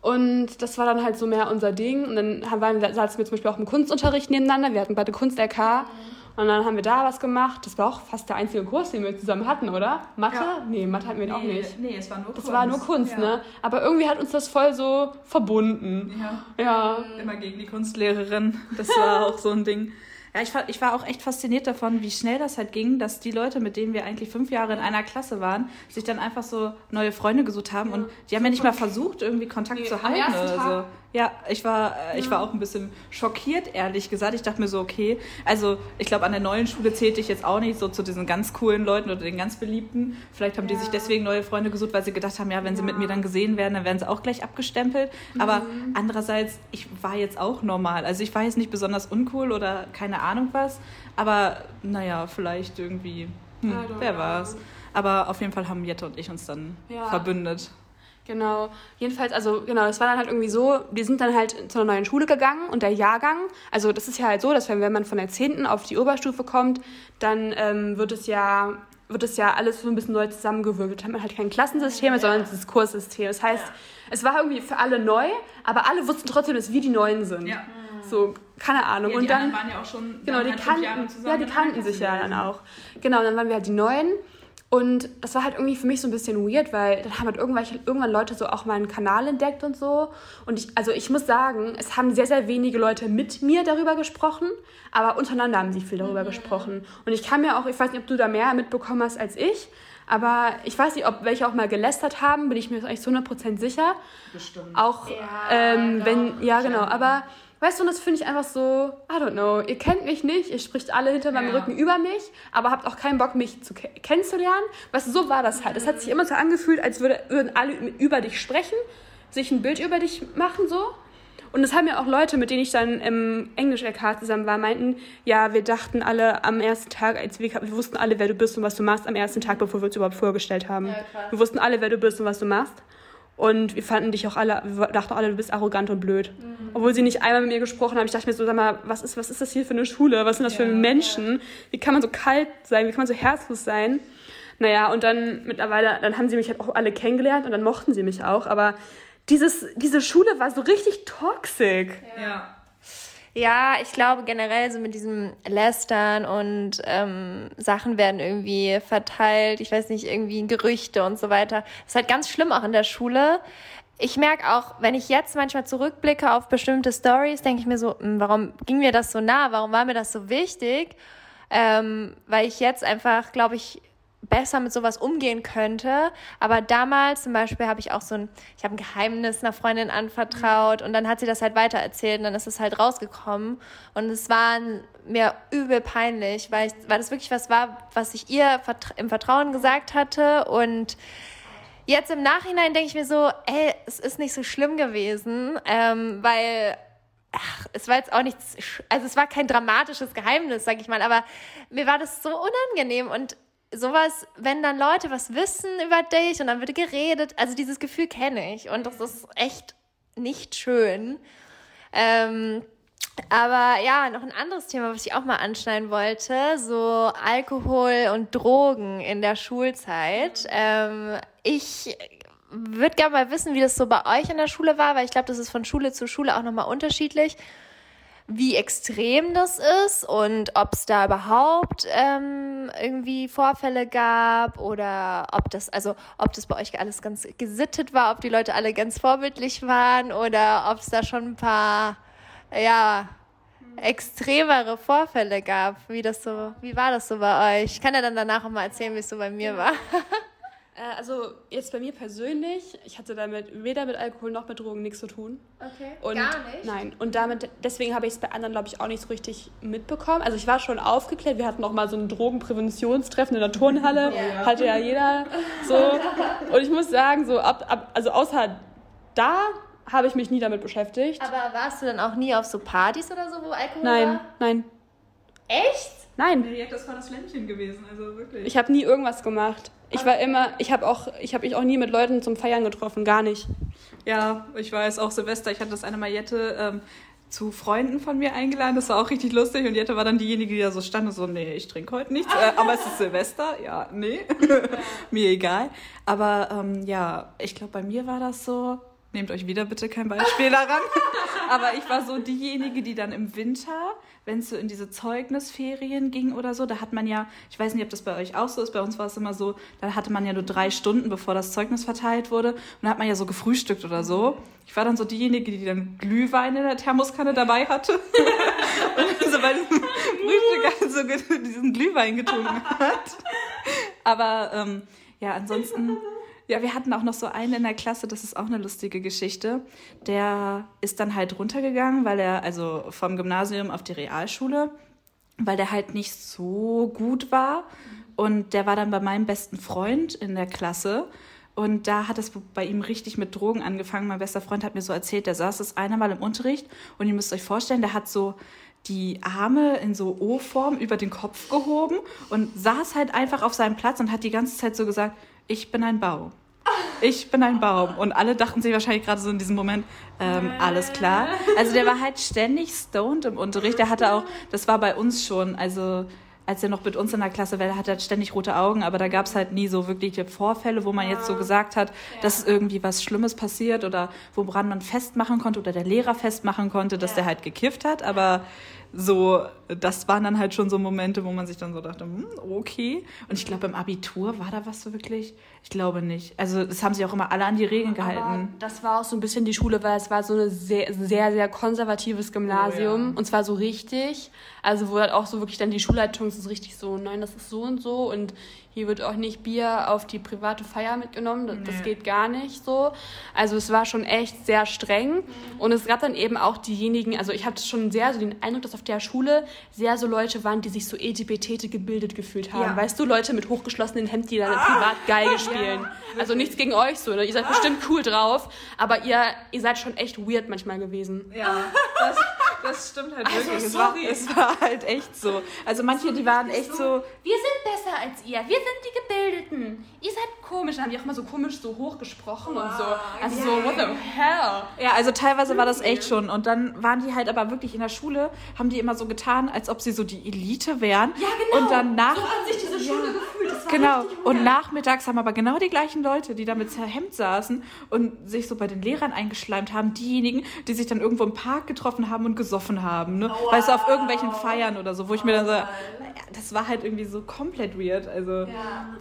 Und das war dann halt so mehr unser Ding. Und dann waren wir, saßen wir zum Beispiel auch im Kunstunterricht nebeneinander. Wir hatten beide Kunst-LK. Mhm. Und dann haben wir da was gemacht. Das war auch fast der einzige Kurs, den wir zusammen hatten, oder? Mathe? Ja. Nee, Mathe hatten wir nee, auch nicht. Nee, es war nur Kunst. Es war nur Kunst, ja. ne? Aber irgendwie hat uns das voll so verbunden. Ja. ja. Immer gegen die Kunstlehrerin. Das war [laughs] auch so ein Ding. Ja, ich war, ich war auch echt fasziniert davon, wie schnell das halt ging, dass die Leute, mit denen wir eigentlich fünf Jahre in einer Klasse waren, sich dann einfach so neue Freunde gesucht haben. Ja. Und die haben ja nicht mal versucht, irgendwie Kontakt nee, zu halten oder so. Ja, ich war, äh, ich war auch ein bisschen schockiert, ehrlich gesagt. Ich dachte mir so, okay, also ich glaube, an der neuen Schule zählte ich jetzt auch nicht so zu diesen ganz coolen Leuten oder den ganz beliebten. Vielleicht haben ja. die sich deswegen neue Freunde gesucht, weil sie gedacht haben, ja, wenn sie mit mir dann gesehen werden, dann werden sie auch gleich abgestempelt. Mhm. Aber andererseits, ich war jetzt auch normal. Also ich war jetzt nicht besonders uncool oder keine Ahnung was. Aber naja, vielleicht irgendwie, hm, wer war's. Aber auf jeden Fall haben Jette und ich uns dann ja. verbündet. Genau. Jedenfalls, also genau, das war dann halt irgendwie so, wir sind dann halt zu einer neuen Schule gegangen und der Jahrgang, also das ist ja halt so, dass wenn, wenn man von der 10. auf die Oberstufe kommt, dann ähm, wird es ja wird es ja alles so ein bisschen neu zusammengewürfelt. Da hat man halt kein Klassensystem, sondern dieses Kurssystem. Das heißt, ja. es war irgendwie für alle neu, aber alle wussten trotzdem, dass wir die Neuen sind. Ja. So, keine Ahnung. Ja, die und dann waren ja auch schon genau, die halt kannten, ja, die kannten sich ja dann auch. Genau, dann waren wir halt die Neuen und das war halt irgendwie für mich so ein bisschen weird, weil dann haben halt irgendwelche, irgendwann Leute so auch meinen Kanal entdeckt und so. Und ich, also ich muss sagen, es haben sehr, sehr wenige Leute mit mir darüber gesprochen, aber untereinander haben sie viel darüber mhm. gesprochen. Und ich kann mir auch, ich weiß nicht, ob du da mehr mitbekommen hast als ich, aber ich weiß nicht, ob welche auch mal gelästert haben, bin ich mir eigentlich zu 100% sicher. Bestimmt. Auch, ja, ähm, wenn, ja, genau, aber Weißt du, und das finde ich einfach so, I don't know, ihr kennt mich nicht, ihr spricht alle hinter meinem ja. Rücken über mich, aber habt auch keinen Bock, mich zu ke kennenzulernen. Weißt du, so war das halt. Es hat sich immer so angefühlt, als würde, würden alle über dich sprechen, sich ein Bild über dich machen, so. Und das haben ja auch Leute, mit denen ich dann im Englisch-LK zusammen war, meinten, ja, wir dachten alle am ersten Tag, als wir, wir wussten alle, wer du bist und was du machst, am ersten Tag, bevor wir uns überhaupt vorgestellt haben. Ja, wir wussten alle, wer du bist und was du machst. Und wir fanden dich auch alle, wir dachten alle, du bist arrogant und blöd. Mhm. Obwohl sie nicht einmal mit mir gesprochen haben. Ich dachte mir so, sag mal, was ist, was ist das hier für eine Schule? Was sind das ja, für Menschen? Ja. Wie kann man so kalt sein? Wie kann man so herzlos sein? Naja, und dann mittlerweile, dann haben sie mich halt auch alle kennengelernt und dann mochten sie mich auch. Aber dieses, diese Schule war so richtig toxisch. Ja. Ja, ich glaube generell so mit diesem Lästern und ähm, Sachen werden irgendwie verteilt. Ich weiß nicht, irgendwie Gerüchte und so weiter. Das ist halt ganz schlimm auch in der Schule. Ich merke auch, wenn ich jetzt manchmal zurückblicke auf bestimmte Stories, denke ich mir so, hm, warum ging mir das so nah? Warum war mir das so wichtig? Ähm, weil ich jetzt einfach, glaube ich, besser mit sowas umgehen könnte. Aber damals zum Beispiel habe ich auch so ein, ich habe ein Geheimnis einer Freundin anvertraut und dann hat sie das halt weitererzählt und dann ist es halt rausgekommen. Und es war mir übel peinlich, weil, ich, weil das wirklich was war, was ich ihr im Vertrauen gesagt hatte und Jetzt im Nachhinein denke ich mir so, ey, es ist nicht so schlimm gewesen, ähm, weil ach, es war jetzt auch nichts, also es war kein dramatisches Geheimnis, sag ich mal, aber mir war das so unangenehm und sowas, wenn dann Leute was wissen über dich und dann wird geredet, also dieses Gefühl kenne ich und das ist echt nicht schön. Ähm, aber ja, noch ein anderes Thema, was ich auch mal anschneiden wollte, so Alkohol und Drogen in der Schulzeit. Ähm, ich würde gerne mal wissen, wie das so bei euch in der Schule war, weil ich glaube, das ist von Schule zu Schule auch nochmal unterschiedlich wie extrem das ist und ob es da überhaupt ähm, irgendwie Vorfälle gab oder ob das, also ob das bei euch alles ganz gesittet war, ob die Leute alle ganz vorbildlich waren oder ob es da schon ein paar, ja, extremere Vorfälle gab, wie das so, wie war das so bei euch? Ich kann ja dann danach auch mal erzählen, wie es so bei mir war. [laughs] Äh, also jetzt bei mir persönlich, ich hatte damit weder mit Alkohol noch mit Drogen nichts zu tun. Okay. Und, Gar nicht? Nein. Und damit, deswegen habe ich es bei anderen, glaube ich, auch nicht so richtig mitbekommen. Also ich war schon aufgeklärt. Wir hatten noch mal so ein Drogenpräventionstreffen in der Turnhalle. Ja. Hatte ja jeder so. Und ich muss sagen, so ab, ab also außer da habe ich mich nie damit beschäftigt. Aber warst du dann auch nie auf so Partys oder so, wo Alkohol nein, war? Nein, nein. Echt? Nein. Nee, das war das Ländchen gewesen, also wirklich. Ich habe nie irgendwas gemacht. Ich war immer, ich habe auch, ich habe mich auch nie mit Leuten zum Feiern getroffen, gar nicht. Ja, ich weiß auch Silvester. Ich hatte das eine Mal Jette ähm, zu Freunden von mir eingeladen. Das war auch richtig lustig und Jette war dann diejenige, die da so stand und so, nee, ich trinke heute nichts, äh, aber es ist Silvester. Ja, nee, [laughs] mir egal. Aber ähm, ja, ich glaube, bei mir war das so. Nehmt euch wieder bitte kein Beispiel daran. [laughs] aber ich war so diejenige, die dann im Winter wenn es so in diese Zeugnisferien ging oder so, da hat man ja, ich weiß nicht, ob das bei euch auch so ist, bei uns war es immer so, da hatte man ja nur drei Stunden, bevor das Zeugnis verteilt wurde. Und da hat man ja so gefrühstückt oder so. Ich war dann so diejenige, die dann Glühwein in der Thermoskanne dabei hatte. [laughs] und so bei diesem [laughs] Frühstück halt so diesen Glühwein getrunken hat. Aber ähm, ja, ansonsten ja, wir hatten auch noch so einen in der Klasse, das ist auch eine lustige Geschichte. Der ist dann halt runtergegangen, weil er, also vom Gymnasium auf die Realschule, weil der halt nicht so gut war. Und der war dann bei meinem besten Freund in der Klasse. Und da hat es bei ihm richtig mit Drogen angefangen. Mein bester Freund hat mir so erzählt, der saß das eine Mal im Unterricht und ihr müsst euch vorstellen, der hat so die Arme in so O-Form über den Kopf gehoben und saß halt einfach auf seinem Platz und hat die ganze Zeit so gesagt, ich bin ein Baum ich bin ein Baum. Und alle dachten sich wahrscheinlich gerade so in diesem Moment, ähm, alles klar. Also der war halt ständig stoned im Unterricht. Der hatte auch, das war bei uns schon, also als er noch mit uns in der Klasse war, hatte er ständig rote Augen, aber da gab es halt nie so wirkliche Vorfälle, wo man jetzt so gesagt hat, dass irgendwie was Schlimmes passiert oder woran man festmachen konnte oder der Lehrer festmachen konnte, dass der halt gekifft hat. Aber so, das waren dann halt schon so Momente, wo man sich dann so dachte, hm, okay. Und ich glaube, im Abitur war da was so wirklich? Ich glaube nicht. Also, das haben sich auch immer alle an die Regeln gehalten. Aber das war auch so ein bisschen die Schule, weil es war so ein sehr, sehr, sehr konservatives Gymnasium. Oh, ja. Und zwar so richtig. Also, wo halt auch so wirklich dann die Schulleitung so richtig so, nein, das ist so und so. Und Hier wird auch nicht Bier auf die private Feier mitgenommen. Das, nee. das geht gar nicht so. Also es war schon echt sehr streng. Mhm. Und es gab dann eben auch diejenigen, also ich hatte schon sehr so den Eindruck, dass auf der Schule sehr so Leute waren, die sich so etipetete gebildet gefühlt haben. Ja. Weißt du, Leute mit hochgeschlossenen Hemden, die dann ah. privat Geige spielen. Ja, also nichts gegen euch so. Ne? Ihr seid bestimmt cool drauf, aber ihr, ihr seid schon echt weird manchmal gewesen. Ja, das, das stimmt halt also, wirklich. Es war, es war, halt echt so. Also manche, die waren echt so, Wir sind besser als ihr. Wir sind die Gebildeten. Ihr seid komisch. Dann haben die auch immer so komisch so hochgesprochen wow. und so. Also yeah. so, what the hell? Ja, also teilweise war das echt schon. Und dann waren die halt aber wirklich in der Schule, haben die immer so getan, als ob sie so die Elite wären. Ja, genau. Und dann nach, so hat sich diese Schule ja, gefühlt. Das war genau. Und nachmittags haben aber genau die gleichen Leute, die da mit Hemd saßen und sich so bei den Lehrern eingeschleimt haben, diejenigen, die sich dann irgendwo im Park getroffen haben und gesoffen haben. Ne? Wow. Weißt du, auf irgendwelchen Feiern oder so, wo ich mir dann so, das war halt irgendwie so komplett weird. Also ja.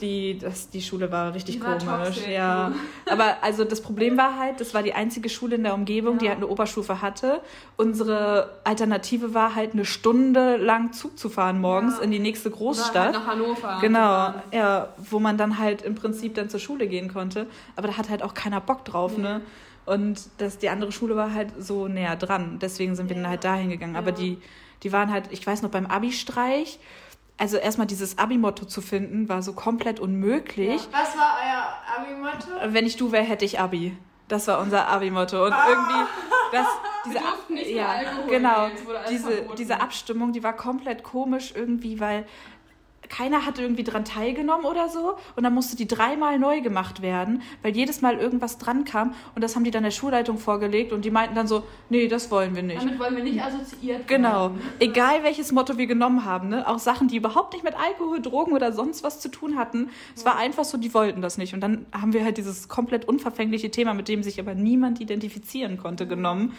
Die, das, die Schule war richtig die komisch. War ja. Aber also das Problem war halt, das war die einzige Schule in der Umgebung, ja. die halt eine Oberstufe hatte. Unsere Alternative war halt eine Stunde lang Zug zu fahren morgens ja. in die nächste Großstadt. Oder halt nach Hannover. Genau, ja, wo man dann halt im Prinzip dann zur Schule gehen konnte. Aber da hat halt auch keiner Bock drauf, nee. ne? Und das, die andere Schule war halt so näher dran. Deswegen sind wir dann halt dahin gegangen. Aber die, die waren halt, ich weiß noch, beim Abi-Streich also erstmal dieses Abi-Motto zu finden, war so komplett unmöglich. Ja. Was war euer Abi-Motto? Wenn ich du wäre, hätte ich Abi. Das war unser Abi-Motto. Und ah. irgendwie, das, diese, nicht ja, genau, diese, diese Abstimmung, die war komplett komisch irgendwie, weil keiner hat irgendwie dran teilgenommen oder so. Und dann musste die dreimal neu gemacht werden, weil jedes Mal irgendwas dran kam. Und das haben die dann der Schulleitung vorgelegt und die meinten dann so, nee, das wollen wir nicht. Damit wollen wir nicht assoziiert Genau. [laughs] Egal welches Motto wir genommen haben, ne? auch Sachen, die überhaupt nicht mit Alkohol, Drogen oder sonst was zu tun hatten. Es war einfach so, die wollten das nicht. Und dann haben wir halt dieses komplett unverfängliche Thema, mit dem sich aber niemand identifizieren konnte, genommen.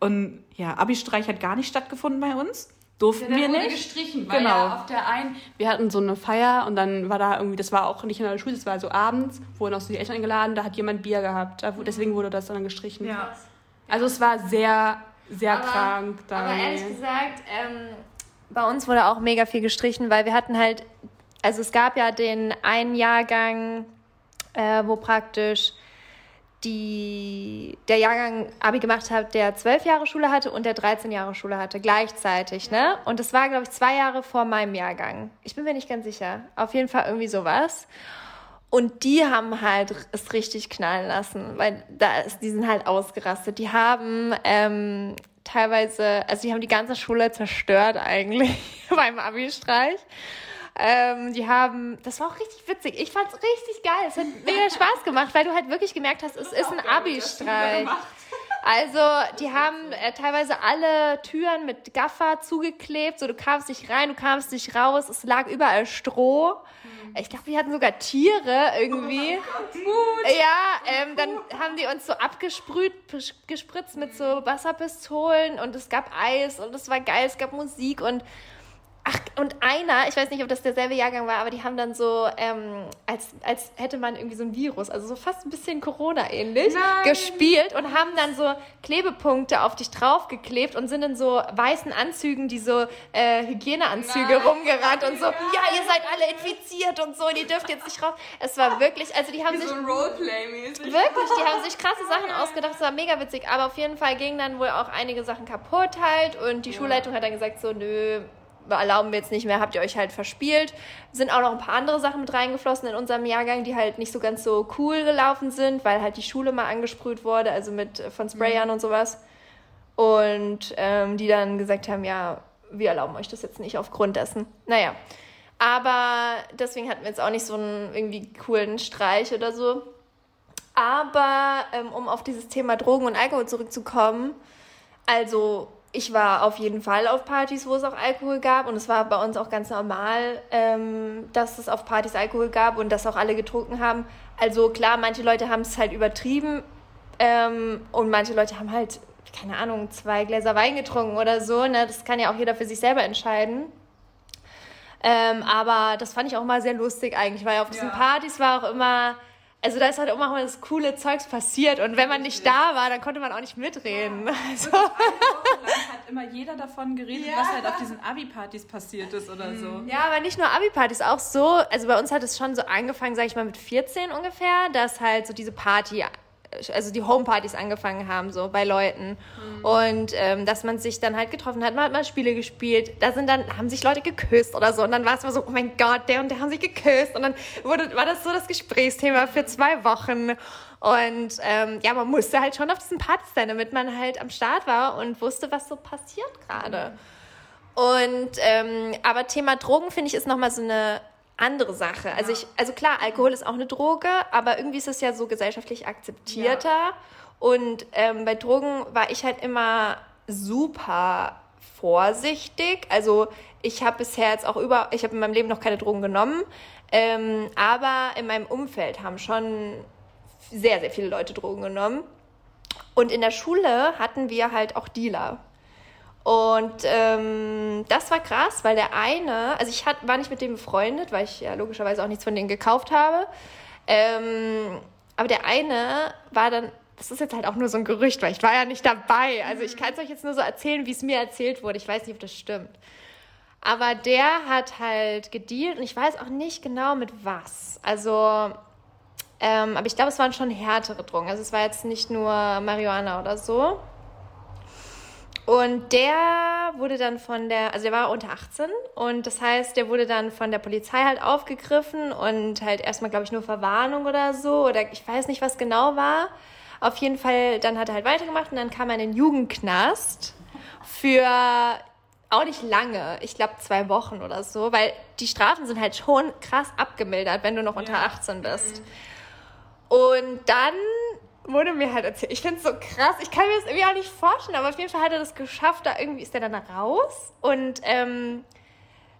Und ja, Abi-Streich hat gar nicht stattgefunden bei uns durften ja, wir nicht. gestrichen, weil genau. ja auf der einen, wir hatten so eine Feier und dann war da irgendwie, das war auch nicht in der Schule, das war so abends, wurden auch so die Eltern eingeladen, da hat jemand Bier gehabt, deswegen wurde das dann gestrichen. Ja. Also es war sehr, sehr aber, krank. Dann. Aber ehrlich gesagt, ähm, bei uns wurde auch mega viel gestrichen, weil wir hatten halt, also es gab ja den einen Jahrgang, äh, wo praktisch die, der Jahrgang Abi gemacht hat, der zwölf Jahre Schule hatte und der 13 Jahre Schule hatte, gleichzeitig, ne? Und das war, glaube ich, zwei Jahre vor meinem Jahrgang. Ich bin mir nicht ganz sicher. Auf jeden Fall irgendwie sowas. Und die haben halt es richtig knallen lassen, weil da ist, die sind halt ausgerastet. Die haben ähm, teilweise, also die haben die ganze Schule zerstört eigentlich [laughs] beim Abi-Streich. Ähm, die haben, das war auch richtig witzig. Ich fand's richtig geil. Es hat mega Spaß gemacht, weil du halt wirklich gemerkt hast, es ist ein Abi-Streich. Also, die haben äh, teilweise alle Türen mit Gaffer zugeklebt. So, du kamst nicht rein, du kamst nicht raus. Es lag überall Stroh. Mhm. Ich glaube, die hatten sogar Tiere irgendwie. Oh ja, ähm, dann haben die uns so abgesprüht, gespritzt mit so Wasserpistolen und es gab Eis und es war geil. Es gab Musik und Ach, und einer, ich weiß nicht, ob das derselbe Jahrgang war, aber die haben dann so, ähm, als, als hätte man irgendwie so ein Virus, also so fast ein bisschen Corona-ähnlich, gespielt und haben dann so Klebepunkte auf dich draufgeklebt und sind in so weißen Anzügen, die so äh, Hygieneanzüge Nein. rumgerannt und so, ja. ihr seid alle infiziert und so, und ihr dürft jetzt nicht raus. Es war wirklich, also die haben Wie sich... so Roleplay-mäßig. Wirklich, die haben sich krasse [laughs] Sachen ausgedacht, es war mega witzig, aber auf jeden Fall gingen dann wohl auch einige Sachen kaputt halt und die ja. Schulleitung hat dann gesagt so, nö, erlauben wir jetzt nicht mehr, habt ihr euch halt verspielt. Sind auch noch ein paar andere Sachen mit reingeflossen in unserem Jahrgang, die halt nicht so ganz so cool gelaufen sind, weil halt die Schule mal angesprüht wurde, also mit äh, von Sprayern mhm. und sowas. Und ähm, die dann gesagt haben, ja, wir erlauben euch das jetzt nicht aufgrund dessen. Naja. Aber deswegen hatten wir jetzt auch nicht so einen irgendwie coolen Streich oder so. Aber ähm, um auf dieses Thema Drogen und Alkohol zurückzukommen, also ich war auf jeden Fall auf Partys, wo es auch Alkohol gab. Und es war bei uns auch ganz normal, ähm, dass es auf Partys Alkohol gab und dass auch alle getrunken haben. Also klar, manche Leute haben es halt übertrieben ähm, und manche Leute haben halt, keine Ahnung, zwei Gläser Wein getrunken oder so. Ne? Das kann ja auch jeder für sich selber entscheiden. Ähm, aber das fand ich auch mal sehr lustig eigentlich, weil auf diesen ja. Partys war auch immer also da ist halt immer mal das coole Zeugs passiert und wenn man nicht da war, dann konnte man auch nicht mitreden. Ja. Also. [laughs] Hat immer jeder davon geredet, ja. was halt auf diesen Abi-Partys passiert ist oder so. Ja, aber nicht nur Abi-Partys, auch so, also bei uns hat es schon so angefangen, sag ich mal, mit 14 ungefähr, dass halt so diese Party also die Homepartys angefangen haben, so bei Leuten. Mhm. Und ähm, dass man sich dann halt getroffen hat, man hat mal Spiele gespielt, da sind dann, haben sich Leute geküsst oder so. Und dann war es immer so, oh mein Gott, der und der haben sich geküsst. Und dann wurde, war das so das Gesprächsthema für zwei Wochen. Und ähm, ja, man musste halt schon auf diesen Partys sein, damit man halt am Start war und wusste, was so passiert gerade. Mhm. Und ähm, aber Thema Drogen finde ich ist nochmal so eine andere Sache. Also ich, also klar, Alkohol ist auch eine Droge, aber irgendwie ist es ja so gesellschaftlich akzeptierter. Ja. Und ähm, bei Drogen war ich halt immer super vorsichtig. Also ich habe bisher jetzt auch über, ich habe in meinem Leben noch keine Drogen genommen, ähm, aber in meinem Umfeld haben schon sehr, sehr viele Leute Drogen genommen. Und in der Schule hatten wir halt auch Dealer. Und ähm, das war krass, weil der eine, also ich hat, war nicht mit dem befreundet, weil ich ja logischerweise auch nichts von denen gekauft habe. Ähm, aber der eine war dann, das ist jetzt halt auch nur so ein Gerücht, weil ich war ja nicht dabei. Also ich kann es euch jetzt nur so erzählen, wie es mir erzählt wurde. Ich weiß nicht, ob das stimmt. Aber der hat halt gedealt und ich weiß auch nicht genau mit was. Also, ähm, aber ich glaube, es waren schon härtere Drogen. Also es war jetzt nicht nur Marihuana oder so. Und der wurde dann von der, also der war unter 18 und das heißt, der wurde dann von der Polizei halt aufgegriffen und halt erstmal, glaube ich, nur Verwarnung oder so oder ich weiß nicht, was genau war. Auf jeden Fall, dann hat er halt weitergemacht und dann kam er in den Jugendknast für auch nicht lange, ich glaube zwei Wochen oder so, weil die Strafen sind halt schon krass abgemildert, wenn du noch unter 18 bist. Und dann wurde mir halt erzählt. Ich finde es so krass. Ich kann mir das irgendwie auch nicht vorstellen, aber auf jeden Fall hat er das geschafft. Da irgendwie ist er dann raus und ähm,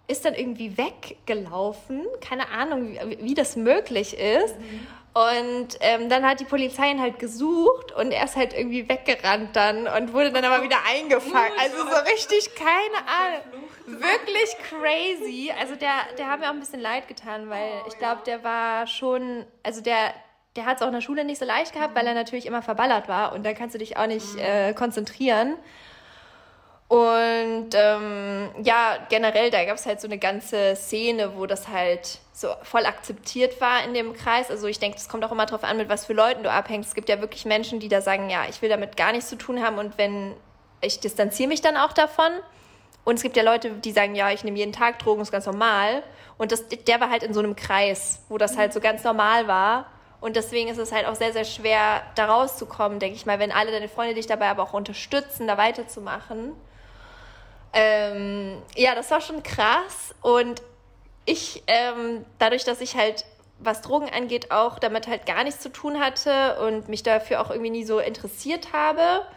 ist dann irgendwie weggelaufen. Keine Ahnung, wie, wie das möglich ist. Mhm. Und ähm, dann hat die Polizei ihn halt gesucht und er ist halt irgendwie weggerannt dann und wurde dann aber wieder eingefangen. Also so richtig, keine Ahnung. Wirklich crazy. Also der, der hat mir auch ein bisschen leid getan, weil ich glaube, der war schon, also der, der hat es auch in der Schule nicht so leicht gehabt, mhm. weil er natürlich immer verballert war und da kannst du dich auch nicht mhm. äh, konzentrieren. Und ähm, ja, generell, da gab es halt so eine ganze Szene, wo das halt so voll akzeptiert war in dem Kreis. Also ich denke, es kommt auch immer darauf an, mit was für Leuten du abhängst. Es gibt ja wirklich Menschen, die da sagen, ja, ich will damit gar nichts zu tun haben und wenn ich distanziere mich dann auch davon. Und es gibt ja Leute, die sagen, ja, ich nehme jeden Tag Drogen, ist ganz normal. Und das, der war halt in so einem Kreis, wo das halt so ganz normal war. Und deswegen ist es halt auch sehr, sehr schwer, da rauszukommen, denke ich mal, wenn alle deine Freunde dich dabei aber auch unterstützen, da weiterzumachen. Ähm, ja, das war schon krass. Und ich, ähm, dadurch, dass ich halt, was Drogen angeht, auch damit halt gar nichts zu tun hatte und mich dafür auch irgendwie nie so interessiert habe,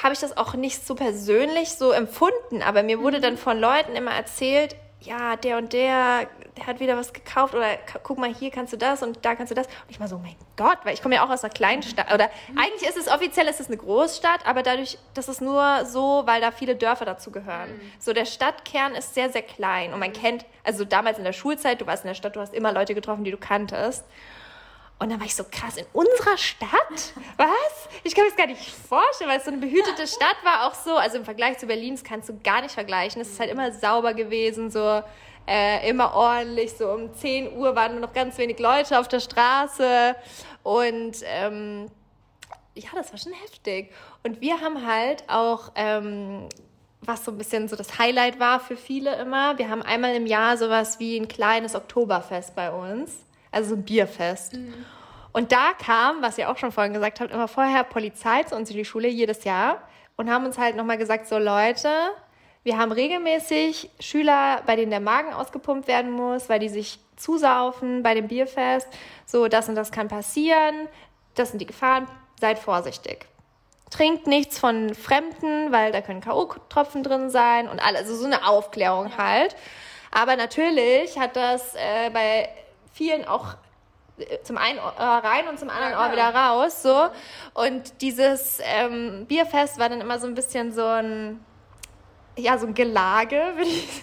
habe ich das auch nicht so persönlich so empfunden. Aber mir wurde mhm. dann von Leuten immer erzählt, ja, der und der, der hat wieder was gekauft oder guck mal, hier kannst du das und da kannst du das. Und ich war so, mein Gott, weil ich komme ja auch aus einer kleinen Stadt. Oder mhm. eigentlich ist es offiziell, ist es eine Großstadt, aber dadurch, das ist nur so, weil da viele Dörfer dazu gehören. Mhm. So, der Stadtkern ist sehr, sehr klein und man kennt, also damals in der Schulzeit, du warst in der Stadt, du hast immer Leute getroffen, die du kanntest. Und dann war ich so krass, in unserer Stadt? Was? Ich kann mir das gar nicht vorstellen, weil es so eine behütete Stadt war auch so. Also im Vergleich zu Berlin, das kannst du gar nicht vergleichen. Es ist halt immer sauber gewesen, so äh, immer ordentlich. So um 10 Uhr waren nur noch ganz wenig Leute auf der Straße. Und ähm, ja, das war schon heftig. Und wir haben halt auch ähm, was so ein bisschen so das Highlight war für viele immer. Wir haben einmal im Jahr sowas wie ein kleines Oktoberfest bei uns also so ein Bierfest. Mhm. Und da kam, was ihr auch schon vorhin gesagt habt, immer vorher Polizei zu uns in die Schule jedes Jahr und haben uns halt nochmal gesagt, so Leute, wir haben regelmäßig Schüler, bei denen der Magen ausgepumpt werden muss, weil die sich zusaufen bei dem Bierfest. So, das und das kann passieren. Das sind die Gefahren. Seid vorsichtig. Trinkt nichts von Fremden, weil da können K.O.-Tropfen drin sein und alles. Also so eine Aufklärung halt. Aber natürlich hat das äh, bei vielen auch äh, zum einen Ohr rein und zum anderen Ohr wieder raus, so. Und dieses ähm, Bierfest war dann immer so ein bisschen so ein, ja, so ein Gelage, [laughs] würde ich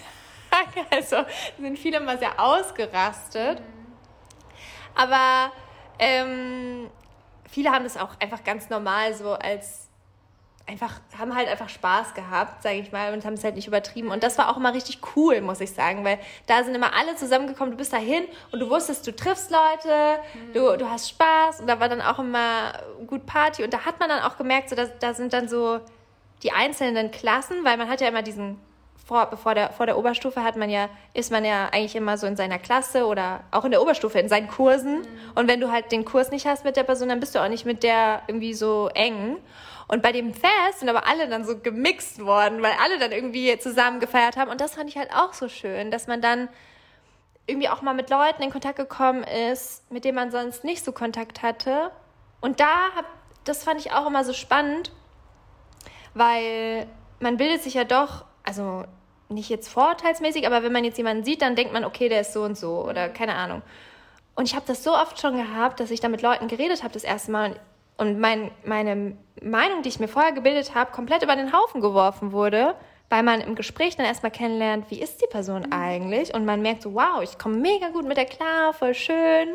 sagen. Also sind viele immer sehr ausgerastet. Aber ähm, viele haben das auch einfach ganz normal so als einfach, haben halt einfach Spaß gehabt, sage ich mal, und haben es halt nicht übertrieben. Und das war auch immer richtig cool, muss ich sagen, weil da sind immer alle zusammengekommen, du bist dahin und du wusstest, du triffst Leute, mhm. du, du hast Spaß und da war dann auch immer gut Party. Und da hat man dann auch gemerkt, so, dass, da sind dann so die einzelnen Klassen, weil man hat ja immer diesen vor, bevor der, vor der Oberstufe hat man ja, ist man ja eigentlich immer so in seiner Klasse oder auch in der Oberstufe in seinen Kursen. Mhm. Und wenn du halt den Kurs nicht hast mit der Person, dann bist du auch nicht mit der irgendwie so eng. Und bei dem Fest sind aber alle dann so gemixt worden, weil alle dann irgendwie zusammen gefeiert haben. Und das fand ich halt auch so schön, dass man dann irgendwie auch mal mit Leuten in Kontakt gekommen ist, mit denen man sonst nicht so Kontakt hatte. Und da hab, das fand ich auch immer so spannend, weil man bildet sich ja doch, also nicht jetzt vorurteilsmäßig, aber wenn man jetzt jemanden sieht, dann denkt man, okay, der ist so und so oder keine Ahnung. Und ich habe das so oft schon gehabt, dass ich da mit Leuten geredet habe das erste Mal und mein, meine Meinung, die ich mir vorher gebildet habe, komplett über den Haufen geworfen wurde, weil man im Gespräch dann erstmal kennenlernt, wie ist die Person mhm. eigentlich? Und man merkt so, wow, ich komme mega gut mit der klar, voll schön.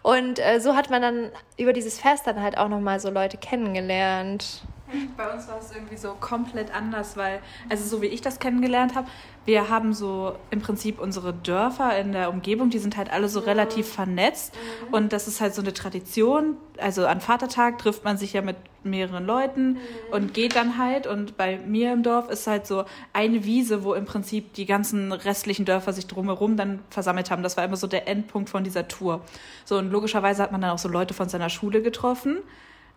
Und äh, so hat man dann über dieses Fest dann halt auch nochmal so Leute kennengelernt. [laughs] Bei uns war es irgendwie so komplett anders, weil, also so wie ich das kennengelernt habe, wir haben so im Prinzip unsere Dörfer in der Umgebung, die sind halt alle so mhm. relativ vernetzt mhm. und das ist halt so eine Tradition. Also an Vatertag trifft man sich ja mit mehreren Leuten mhm. und geht dann halt und bei mir im Dorf ist halt so eine Wiese, wo im Prinzip die ganzen restlichen Dörfer sich drumherum dann versammelt haben. Das war immer so der Endpunkt von dieser Tour. So und logischerweise hat man dann auch so Leute von seiner Schule getroffen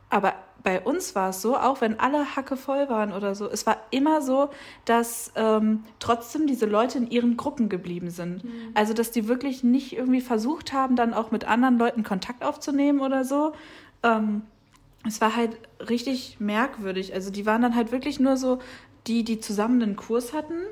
aber bei uns war es so, auch wenn alle Hacke voll waren oder so, es war immer so, dass ähm, trotzdem diese Leute in ihren Gruppen geblieben sind. Mhm. Also, dass die wirklich nicht irgendwie versucht haben, dann auch mit anderen Leuten Kontakt aufzunehmen oder so. Ähm, es war halt richtig merkwürdig. Also, die waren dann halt wirklich nur so die, die zusammen einen Kurs hatten.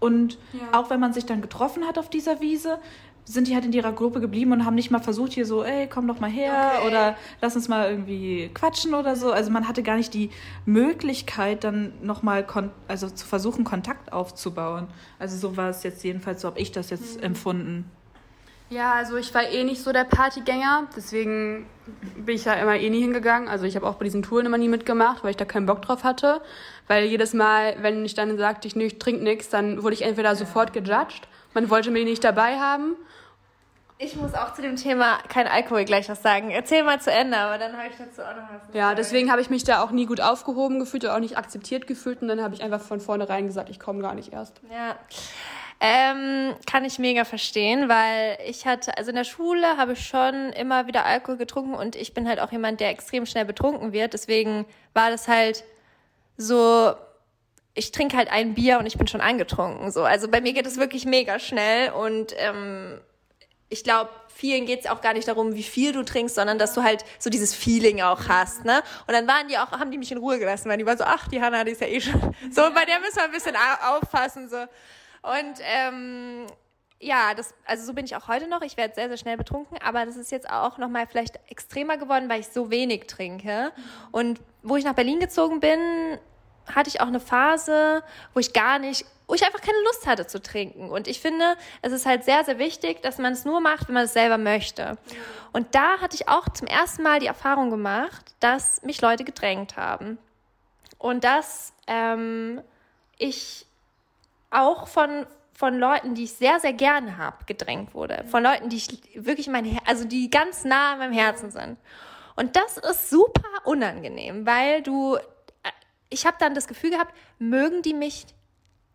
Und ja. auch wenn man sich dann getroffen hat auf dieser Wiese, sind die halt in ihrer Gruppe geblieben und haben nicht mal versucht, hier so, ey, komm doch mal her okay. oder lass uns mal irgendwie quatschen oder so. Also man hatte gar nicht die Möglichkeit, dann nochmal also zu versuchen, Kontakt aufzubauen. Also so war es jetzt jedenfalls, so habe ich das jetzt mhm. empfunden. Ja, also ich war eh nicht so der Partygänger, deswegen bin ich da immer eh nie hingegangen. Also ich habe auch bei diesen Touren immer nie mitgemacht, weil ich da keinen Bock drauf hatte. Weil jedes Mal, wenn ich dann sagte, ich, nee, ich trinke nichts, dann wurde ich entweder sofort gejudged, man wollte mich nicht dabei haben ich muss auch zu dem Thema kein Alkohol gleich was sagen. Erzähl mal zu Ende, aber dann habe ich dazu auch noch was. Ja, deswegen habe ich mich da auch nie gut aufgehoben gefühlt und auch nicht akzeptiert gefühlt. Und dann habe ich einfach von vornherein gesagt, ich komme gar nicht erst. Ja. Ähm, kann ich mega verstehen, weil ich hatte, also in der Schule habe ich schon immer wieder Alkohol getrunken und ich bin halt auch jemand, der extrem schnell betrunken wird. Deswegen war das halt so, ich trinke halt ein Bier und ich bin schon angetrunken. So, also bei mir geht es wirklich mega schnell und ähm, ich glaube, vielen geht es auch gar nicht darum, wie viel du trinkst, sondern dass du halt so dieses Feeling auch hast, ne? Und dann waren die auch, haben die mich in Ruhe gelassen, weil die waren so, ach, die Hanna, die ist ja eh schon, [laughs] so, bei der müssen wir ein bisschen aufpassen, so. Und, ähm, ja, das, also so bin ich auch heute noch. Ich werde sehr, sehr schnell betrunken, aber das ist jetzt auch nochmal vielleicht extremer geworden, weil ich so wenig trinke. Und wo ich nach Berlin gezogen bin, hatte ich auch eine Phase, wo ich gar nicht wo ich einfach keine Lust hatte zu trinken. Und ich finde, es ist halt sehr, sehr wichtig, dass man es nur macht, wenn man es selber möchte. Und da hatte ich auch zum ersten Mal die Erfahrung gemacht, dass mich Leute gedrängt haben. Und dass ähm, ich auch von von Leuten, die ich sehr, sehr gerne habe, gedrängt wurde. Von Leuten, die ich wirklich mein Her also die ganz nah an meinem Herzen sind. Und das ist super unangenehm, weil du, äh, ich habe dann das Gefühl gehabt, mögen die mich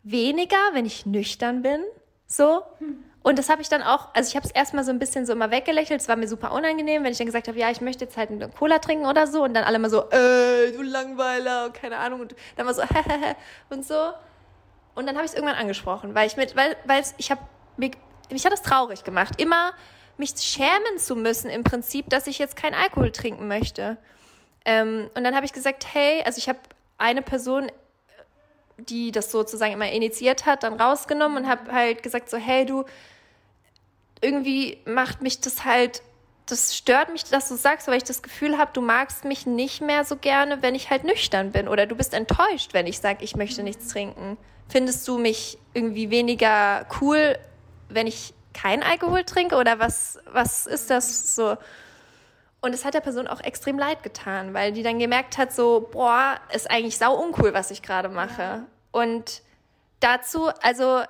weniger, wenn ich nüchtern bin. So. Und das habe ich dann auch, also ich habe es erstmal so ein bisschen so immer weggelächelt. Es war mir super unangenehm, wenn ich dann gesagt habe, ja, ich möchte jetzt halt eine Cola trinken oder so. Und dann alle mal so, äh, du Langweiler, keine Ahnung. Und dann war so, [laughs] und so. Und dann habe ich es irgendwann angesprochen, weil ich mit, weil, weil ich habe, mich, mich hat das traurig gemacht, immer mich schämen zu müssen im Prinzip, dass ich jetzt keinen Alkohol trinken möchte. Ähm, und dann habe ich gesagt, hey, also ich habe eine Person die das sozusagen immer initiiert hat, dann rausgenommen und habe halt gesagt so, hey du, irgendwie macht mich das halt, das stört mich, dass du sagst, weil ich das Gefühl habe, du magst mich nicht mehr so gerne, wenn ich halt nüchtern bin oder du bist enttäuscht, wenn ich sage, ich möchte nichts trinken. Findest du mich irgendwie weniger cool, wenn ich kein Alkohol trinke oder was, was ist das so? Und es hat der Person auch extrem leid getan, weil die dann gemerkt hat, so, boah, ist eigentlich sau uncool, was ich gerade mache. Ja. Und dazu, also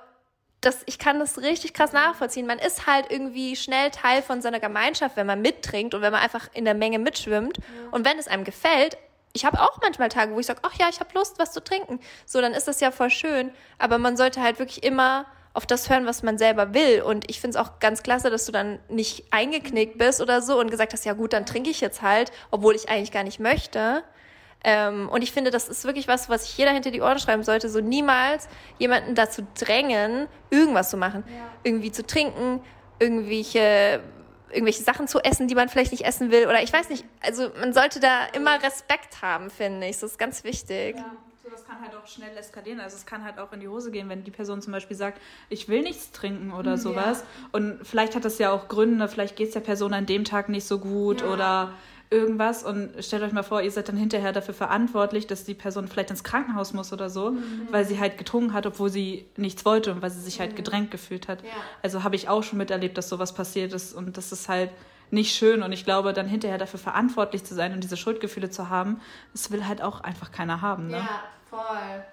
das, ich kann das richtig krass nachvollziehen. Man ist halt irgendwie schnell Teil von so einer Gemeinschaft, wenn man mittrinkt und wenn man einfach in der Menge mitschwimmt. Ja. Und wenn es einem gefällt, ich habe auch manchmal Tage, wo ich sage, ach ja, ich habe Lust, was zu trinken. So, dann ist das ja voll schön. Aber man sollte halt wirklich immer auf das hören, was man selber will. Und ich finde es auch ganz klasse, dass du dann nicht eingeknickt bist oder so und gesagt hast, ja gut, dann trinke ich jetzt halt, obwohl ich eigentlich gar nicht möchte. Ähm, und ich finde, das ist wirklich was, was sich jeder hinter die Ohren schreiben sollte, so niemals jemanden dazu drängen, irgendwas zu machen. Ja. Irgendwie zu trinken, irgendwelche irgendwelche Sachen zu essen, die man vielleicht nicht essen will oder ich weiß nicht. Also man sollte da immer Respekt haben, finde ich. Das ist ganz wichtig. Ja das kann halt auch schnell eskalieren. Also es kann halt auch in die Hose gehen, wenn die Person zum Beispiel sagt, ich will nichts trinken oder sowas. Ja. Und vielleicht hat das ja auch Gründe, vielleicht geht es der Person an dem Tag nicht so gut ja. oder irgendwas. Und stellt euch mal vor, ihr seid dann hinterher dafür verantwortlich, dass die Person vielleicht ins Krankenhaus muss oder so, mhm. weil sie halt getrunken hat, obwohl sie nichts wollte und weil sie sich halt mhm. gedrängt gefühlt hat. Ja. Also habe ich auch schon miterlebt, dass sowas passiert ist und das ist halt nicht schön. Und ich glaube, dann hinterher dafür verantwortlich zu sein und diese Schuldgefühle zu haben, das will halt auch einfach keiner haben. Ne? Ja, Voll.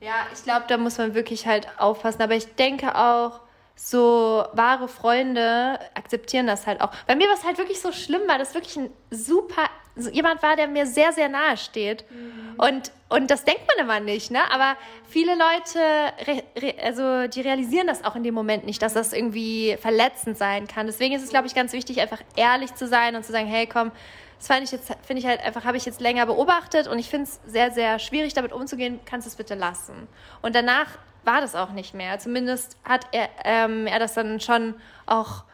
Ja, ich glaube, da muss man wirklich halt aufpassen. Aber ich denke auch, so wahre Freunde akzeptieren das halt auch. Bei mir war es halt wirklich so schlimm, weil das wirklich ein super, jemand war, der mir sehr, sehr nahe steht. Mhm. Und, und das denkt man immer nicht, ne? Aber viele Leute, re, also die realisieren das auch in dem Moment nicht, dass das irgendwie verletzend sein kann. Deswegen ist es, glaube ich, ganz wichtig, einfach ehrlich zu sein und zu sagen, hey, komm, das fand ich jetzt, ich halt einfach, habe ich jetzt länger beobachtet und ich finde es sehr, sehr schwierig, damit umzugehen. Kannst du es bitte lassen? Und danach war das auch nicht mehr. Zumindest hat er, ähm, er das dann schon auch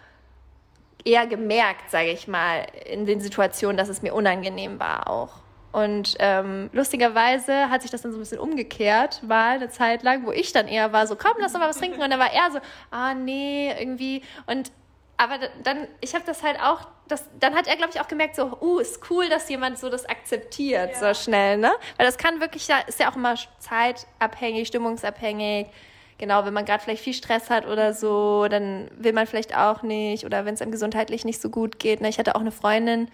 eher gemerkt, sage ich mal, in den Situationen, dass es mir unangenehm war auch. Und ähm, lustigerweise hat sich das dann so ein bisschen umgekehrt, war eine Zeit lang, wo ich dann eher war so, komm, lass doch mal was trinken. Und dann war er so, ah nee, irgendwie. Und aber dann, ich habe das halt auch, das, dann hat er, glaube ich, auch gemerkt, so, uh, ist cool, dass jemand so das akzeptiert ja. so schnell, ne? Weil das kann wirklich, ist ja auch immer zeitabhängig, stimmungsabhängig. Genau, wenn man gerade vielleicht viel Stress hat oder so, dann will man vielleicht auch nicht. Oder wenn es einem gesundheitlich nicht so gut geht. Ne? Ich hatte auch eine Freundin,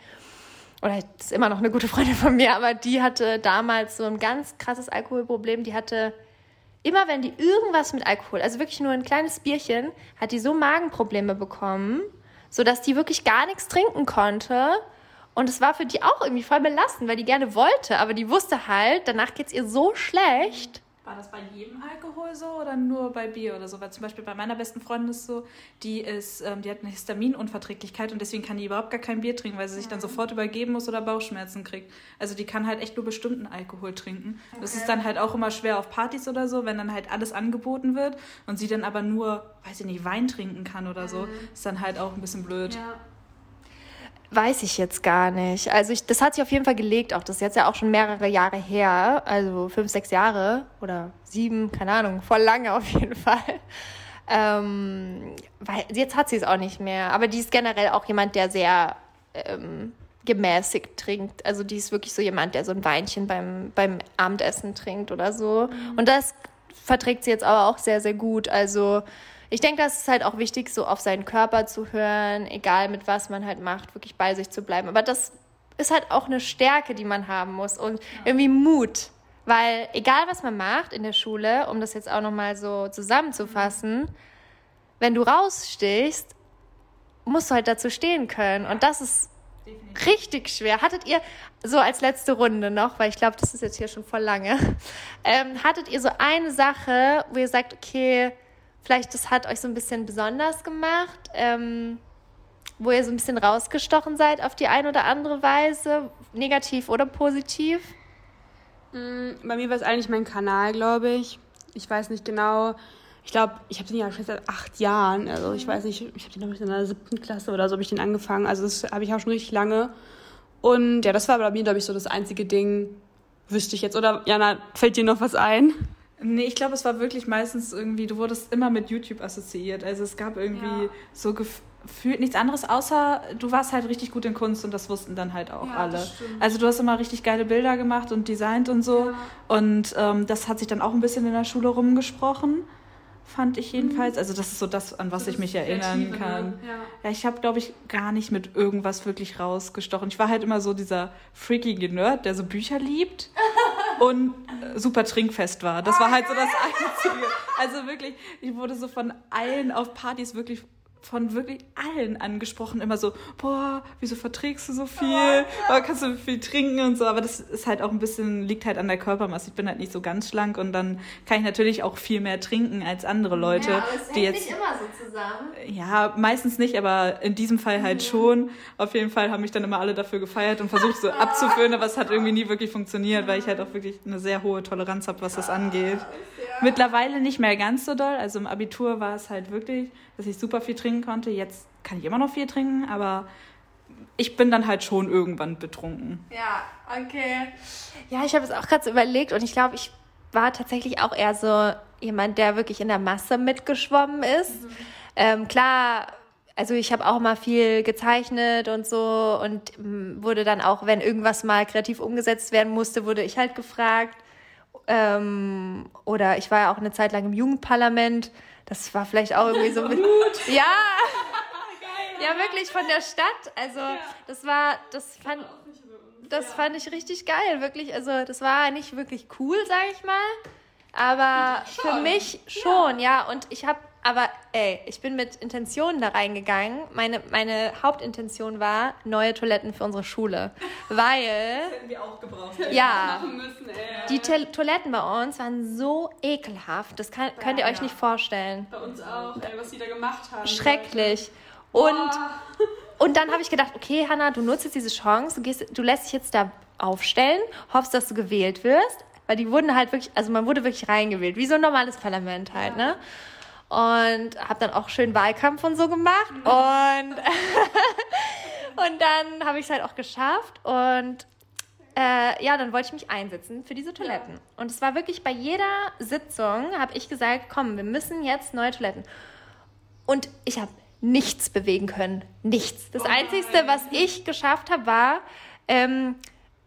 oder das ist immer noch eine gute Freundin von mir, aber die hatte damals so ein ganz krasses Alkoholproblem. Die hatte immer wenn die irgendwas mit Alkohol, also wirklich nur ein kleines Bierchen, hat die so Magenprobleme bekommen, sodass die wirklich gar nichts trinken konnte. Und es war für die auch irgendwie voll belastend, weil die gerne wollte, aber die wusste halt, danach geht es ihr so schlecht. War das bei jedem Alkohol so oder nur bei Bier oder so? Weil zum Beispiel bei meiner besten Freundin ist so, die ist, ähm, die hat eine Histaminunverträglichkeit und deswegen kann die überhaupt gar kein Bier trinken, weil sie sich dann sofort übergeben muss oder Bauchschmerzen kriegt. Also die kann halt echt nur bestimmten Alkohol trinken. Okay. Das ist dann halt auch immer schwer auf Partys oder so, wenn dann halt alles angeboten wird und sie dann aber nur, weiß ich nicht, Wein trinken kann oder so, mhm. ist dann halt auch ein bisschen blöd. Ja. Weiß ich jetzt gar nicht. Also ich, das hat sich auf jeden Fall gelegt auch. Das ist jetzt ja auch schon mehrere Jahre her. Also fünf, sechs Jahre oder sieben, keine Ahnung, voll lange auf jeden [laughs] Fall. Ähm, weil jetzt hat sie es auch nicht mehr. Aber die ist generell auch jemand, der sehr ähm, gemäßigt trinkt. Also die ist wirklich so jemand, der so ein Weinchen beim, beim Abendessen trinkt oder so. Mhm. Und das verträgt sie jetzt aber auch sehr, sehr gut. Also ich denke, das ist halt auch wichtig, so auf seinen Körper zu hören, egal mit was man halt macht, wirklich bei sich zu bleiben. Aber das ist halt auch eine Stärke, die man haben muss und ja. irgendwie Mut. Weil egal was man macht in der Schule, um das jetzt auch nochmal so zusammenzufassen, mhm. wenn du rausstichst, musst du halt dazu stehen können. Und das ist Definitiv. richtig schwer. Hattet ihr so als letzte Runde noch, weil ich glaube, das ist jetzt hier schon voll lange, [laughs] ähm, hattet ihr so eine Sache, wo ihr sagt, okay, Vielleicht das hat euch so ein bisschen besonders gemacht, ähm, wo ihr so ein bisschen rausgestochen seid auf die eine oder andere Weise, negativ oder positiv? Mm, bei mir war es eigentlich mein Kanal, glaube ich. Ich weiß nicht genau. Ich glaube, ich habe den ja schon seit acht Jahren. Also ich weiß nicht, ich habe den, glaube ich, in der siebten Klasse oder so habe ich den angefangen. Also das habe ich auch schon richtig lange. Und ja, das war bei mir, glaube ich, so das einzige Ding, wüsste ich jetzt. Oder Jana, fällt dir noch was ein? Nee, ich glaube, es war wirklich meistens irgendwie, du wurdest immer mit YouTube assoziiert. Also es gab irgendwie ja. so gefühlt nichts anderes, außer du warst halt richtig gut in Kunst und das wussten dann halt auch ja, alle. Also du hast immer richtig geile Bilder gemacht und designt und so. Ja. Und ähm, das hat sich dann auch ein bisschen in der Schule rumgesprochen. fand ich jedenfalls. Also das ist so das, an was das ich mich erinnern kann. Ne? Ja. ja, ich habe, glaube ich, gar nicht mit irgendwas wirklich rausgestochen. Ich war halt immer so dieser freakige Nerd, der so Bücher liebt [laughs] und äh, super trinkfest war. Das war halt so das Einzige. Also wirklich, ich wurde so von allen auf Partys wirklich von wirklich allen angesprochen, immer so, boah, wieso verträgst du so viel? Oh, kannst du viel trinken und so. Aber das ist halt auch ein bisschen, liegt halt an der Körpermasse. Ich bin halt nicht so ganz schlank und dann kann ich natürlich auch viel mehr trinken als andere Leute. Ja, aber es die jetzt, nicht immer so zusammen. Ja, meistens nicht, aber in diesem Fall halt mhm. schon. Auf jeden Fall haben mich dann immer alle dafür gefeiert und versucht so [laughs] abzufüllen, aber es hat irgendwie nie wirklich funktioniert, weil ich halt auch wirklich eine sehr hohe Toleranz habe, was das angeht. Mittlerweile nicht mehr ganz so doll. Also im Abitur war es halt wirklich, dass ich super viel trinken konnte. Jetzt kann ich immer noch viel trinken, aber ich bin dann halt schon irgendwann betrunken. Ja, okay. Ja, ich habe es auch gerade so überlegt und ich glaube, ich war tatsächlich auch eher so jemand, der wirklich in der Masse mitgeschwommen ist. Mhm. Ähm, klar, also ich habe auch mal viel gezeichnet und so und mm, wurde dann auch, wenn irgendwas mal kreativ umgesetzt werden musste, wurde ich halt gefragt. Ähm, oder ich war ja auch eine Zeit lang im Jugendparlament. Das war vielleicht auch irgendwie so. Mit, ja. [laughs] ja, wirklich von der Stadt. Also das war, das fand, das fand ich richtig geil, wirklich. Also das war nicht wirklich cool, sag ich mal. Aber für mich schon, ja. Und ich habe aber ey, ich bin mit Intentionen da reingegangen. Meine, meine Hauptintention war neue Toiletten für unsere Schule. Weil. Das hätten wir auch gebraucht. Ja. Müssen, die Toiletten bei uns waren so ekelhaft. Das kann, könnt ihr euch nicht vorstellen. Bei uns auch, ey, was die da gemacht haben. Schrecklich. Und, und dann habe ich gedacht, okay, Hanna, du nutzt jetzt diese Chance, du, gehst, du lässt dich jetzt da aufstellen, hoffst, dass du gewählt wirst. Weil die wurden halt wirklich, also man wurde wirklich reingewählt, wie so ein normales Parlament halt, ja. ne? Und habe dann auch schön Wahlkampf und so gemacht mhm. und [laughs] und dann habe ich es halt auch geschafft und äh, ja, dann wollte ich mich einsetzen für diese Toiletten. Ja. Und es war wirklich bei jeder Sitzung, habe ich gesagt, komm, wir müssen jetzt neue Toiletten. Und ich habe nichts bewegen können. Nichts. Das oh Einzige, was ich geschafft habe, war, ähm,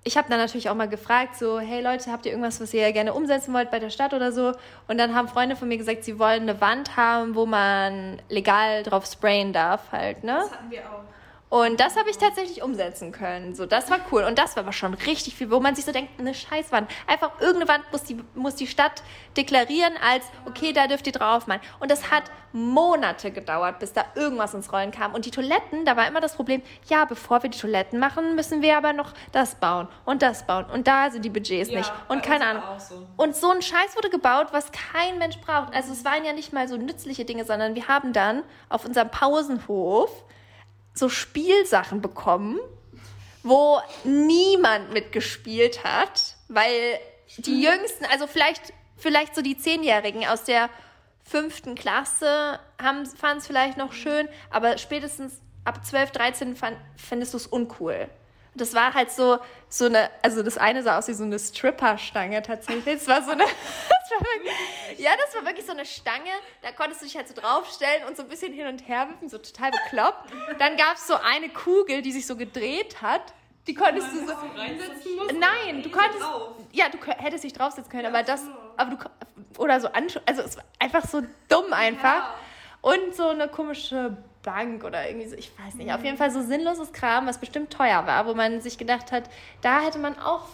ich habe dann natürlich auch mal gefragt, so, hey Leute, habt ihr irgendwas, was ihr gerne umsetzen wollt bei der Stadt oder so? Und dann haben Freunde von mir gesagt, sie wollen eine Wand haben, wo man legal drauf sprayen darf halt, ne? Das hatten wir auch. Und das habe ich tatsächlich umsetzen können. So, das war cool. Und das war aber schon richtig viel, wo man sich so denkt, eine Scheißwand. Einfach irgendeine Wand muss die, muss die Stadt deklarieren als, okay, da dürft ihr drauf malen. Und das hat Monate gedauert, bis da irgendwas ins Rollen kam. Und die Toiletten, da war immer das Problem, ja, bevor wir die Toiletten machen, müssen wir aber noch das bauen und das bauen. Und da sind die Budgets ja, nicht. Und keine Ahnung. So. Und so ein Scheiß wurde gebaut, was kein Mensch braucht. Also es waren ja nicht mal so nützliche Dinge, sondern wir haben dann auf unserem Pausenhof so Spielsachen bekommen, wo niemand mitgespielt hat, weil die Jüngsten, also vielleicht, vielleicht so die Zehnjährigen aus der fünften Klasse fanden es vielleicht noch schön, aber spätestens ab 12, 13 fand, findest du es uncool das war halt so, so eine, also das eine sah aus wie so eine Stripper-Stange tatsächlich. Das war so eine, [laughs] das war wirklich, ja, das war wirklich so eine Stange, da konntest du dich halt so draufstellen und so ein bisschen hin und her wippen, so total bekloppt. Dann gab es so eine Kugel, die sich so gedreht hat. Die konntest du so reinsetzen musst, Nein, du konntest. Ja, du hättest dich draufsetzen können, aber das. Aber du. Oder so anschauen. Also es war einfach so dumm einfach. Und so eine komische Bank oder irgendwie so, ich weiß nicht. Auf jeden Fall so sinnloses Kram, was bestimmt teuer war, wo man sich gedacht hat, da hätte man auch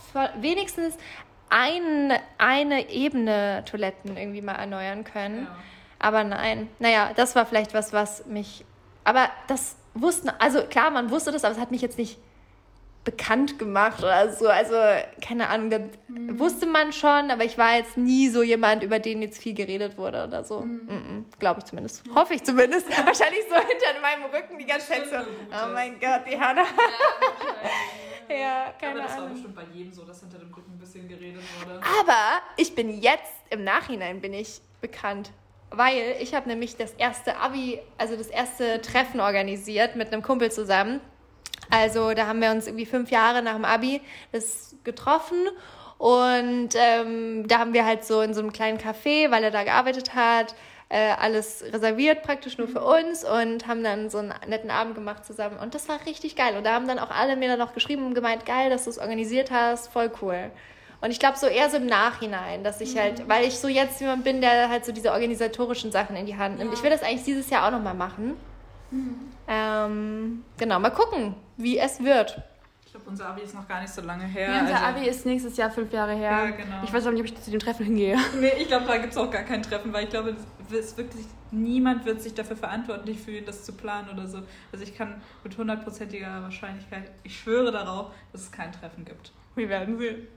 wenigstens ein, eine Ebene Toiletten irgendwie mal erneuern können. Ja. Aber nein, naja, das war vielleicht was, was mich. Aber das wussten, also klar, man wusste das, aber es hat mich jetzt nicht bekannt gemacht oder so. Also, keine Ahnung, das mhm. wusste man schon, aber ich war jetzt nie so jemand, über den jetzt viel geredet wurde oder so. Mhm. Mhm, Glaube ich zumindest. Mhm. Hoffe ich zumindest. [laughs] Wahrscheinlich so hinter meinem Rücken die ganze Zeit so, oh mein Gott, die Hanna. Ja, [laughs] ja keine aber das Ahnung. war bestimmt bei jedem so, dass hinter dem Rücken ein bisschen geredet wurde. Aber ich bin jetzt, im Nachhinein bin ich bekannt weil ich habe nämlich das erste Abi, also das erste Treffen organisiert mit einem Kumpel zusammen. Also da haben wir uns irgendwie fünf Jahre nach dem Abi das getroffen und ähm, da haben wir halt so in so einem kleinen Café, weil er da gearbeitet hat, äh, alles reserviert praktisch nur für uns und haben dann so einen netten Abend gemacht zusammen und das war richtig geil und da haben dann auch alle mir dann noch geschrieben und gemeint, geil, dass du es organisiert hast, voll cool. Und ich glaube so eher so im Nachhinein, dass ich halt, mhm. weil ich so jetzt jemand bin, der halt so diese organisatorischen Sachen in die Hand nimmt. Ja. Ich will das eigentlich dieses Jahr auch nochmal machen. Mhm. Ähm, genau, mal gucken, wie es wird. Ich glaube, unser Abi ist noch gar nicht so lange her. Ja, unser also Abi ist nächstes Jahr fünf Jahre her. Ja, genau. Ich weiß auch nicht, ob ich zu dem Treffen hingehe. [laughs] Nee, ich glaube, da gibt es auch gar kein Treffen, weil ich glaube, es wirklich, niemand wird sich dafür verantwortlich fühlen, das zu planen oder so. Also ich kann mit hundertprozentiger Wahrscheinlichkeit, ich schwöre darauf, dass es kein Treffen gibt. Wir werden sehen.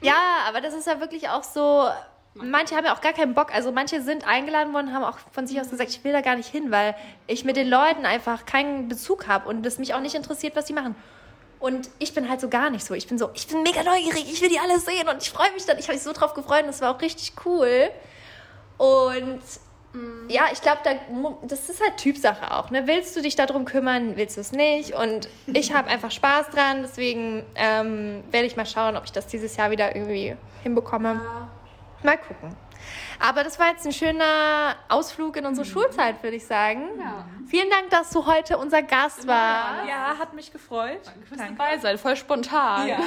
Ja, aber das ist ja wirklich auch so. Manche haben ja auch gar keinen Bock. Also manche sind eingeladen worden, haben auch von sich aus gesagt, ich will da gar nicht hin, weil ich mit den Leuten einfach keinen Bezug habe und es mich auch nicht interessiert, was sie machen. Und ich bin halt so gar nicht so. Ich bin so, ich bin mega neugierig, ich will die alle sehen und ich freue mich dann. Ich habe mich so drauf gefreut und das war auch richtig cool. Und Mhm. Ja, ich glaube, da, das ist halt Typsache auch. Ne? Willst du dich darum kümmern, willst du es nicht? Und ich habe einfach Spaß dran, deswegen ähm, werde ich mal schauen, ob ich das dieses Jahr wieder irgendwie hinbekomme. Ja. Mal gucken. Aber das war jetzt ein schöner Ausflug in unsere mhm. Schulzeit, würde ich sagen. Ja. Vielen Dank, dass du heute unser Gast warst. Ja, hat mich gefreut. Danke fürs dabei sein, voll spontan. Ja.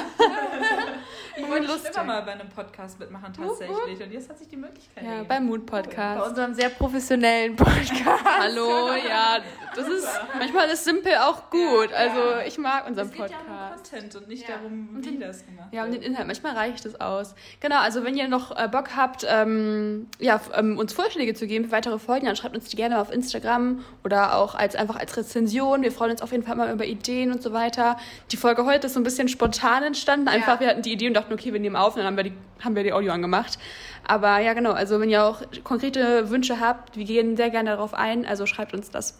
[laughs] ich wollte lustig. immer mal bei einem Podcast mitmachen tatsächlich. Und jetzt hat sich die Möglichkeit Ja, gegeben. beim Mood-Podcast. Bei unserem sehr professionellen Podcast. Hallo, ja, das ist manchmal ist simpel auch gut. Ja, also ich mag unseren es geht Podcast. Ja um Content und nicht darum, wie das gemacht Ja, um den Inhalt. Manchmal reicht es aus. Genau, also wenn ihr noch äh, Bock habt, ähm, ja, ähm, uns Vorschläge zu geben für weitere Folgen, dann schreibt uns die gerne auf Instagram oder auch als einfach als Rezension. Wir freuen uns auf jeden Fall mal über Ideen und so weiter. Die Folge heute ist so ein bisschen spontan entstanden. Einfach, ja. wir hatten die Idee und dachten, okay, wir nehmen auf und dann haben wir die, haben wir die Audio angemacht. Aber ja, genau, also wenn ihr auch konkrete Wünsche habt, wir gehen sehr gerne darauf ein, also schreibt uns das.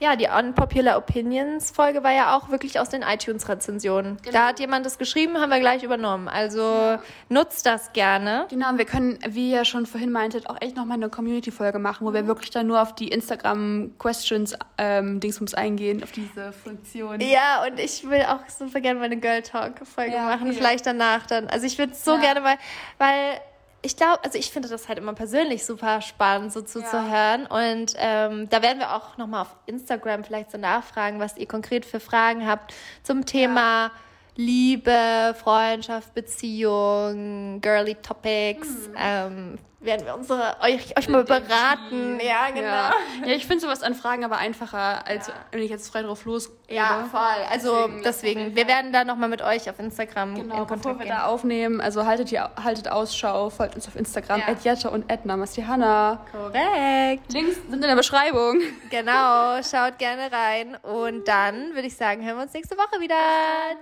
Ja, die Unpopular Opinions Folge war ja auch wirklich aus den iTunes-Rezensionen. Genau. Da hat jemand das geschrieben, haben wir gleich übernommen. Also ja. nutzt das gerne. Genau, und wir können, wie ihr schon vorhin meintet, auch echt nochmal eine Community-Folge machen, wo wir mhm. wirklich dann nur auf die Instagram-Questions ähm, eingehen, auf diese Funktion. Ja, und ich will auch super gerne mal eine Girl Talk-Folge ja, machen, okay. vielleicht danach dann. Also ich würde so ja. gerne mal, weil ich glaube, also ich finde das halt immer persönlich super spannend, so zuzuhören. Ja. Und ähm, da werden wir auch nochmal auf Instagram vielleicht so nachfragen, was ihr konkret für Fragen habt zum Thema ja. Liebe, Freundschaft, Beziehung, girly Topics. Mhm. Ähm, werden wir unsere, euch, euch mal beraten. Ja, genau. Ja, ja ich finde sowas an Fragen aber einfacher, als ja. wenn ich jetzt frei drauf los. Ja, voll. Also deswegen, deswegen wir werden da nochmal mit euch auf Instagram genau, in Kontakt bevor wir gehen. da aufnehmen. Also haltet, ihr, haltet Ausschau, folgt uns auf Instagram, ja. Jette und Edna Mastihana. Korrekt. Links sind in der Beschreibung. Genau, schaut gerne rein. Und dann würde ich sagen, hören wir uns nächste Woche wieder.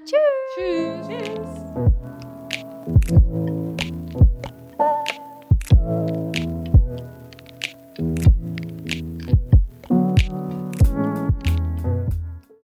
Tschüss. Tschüss. Tschüss.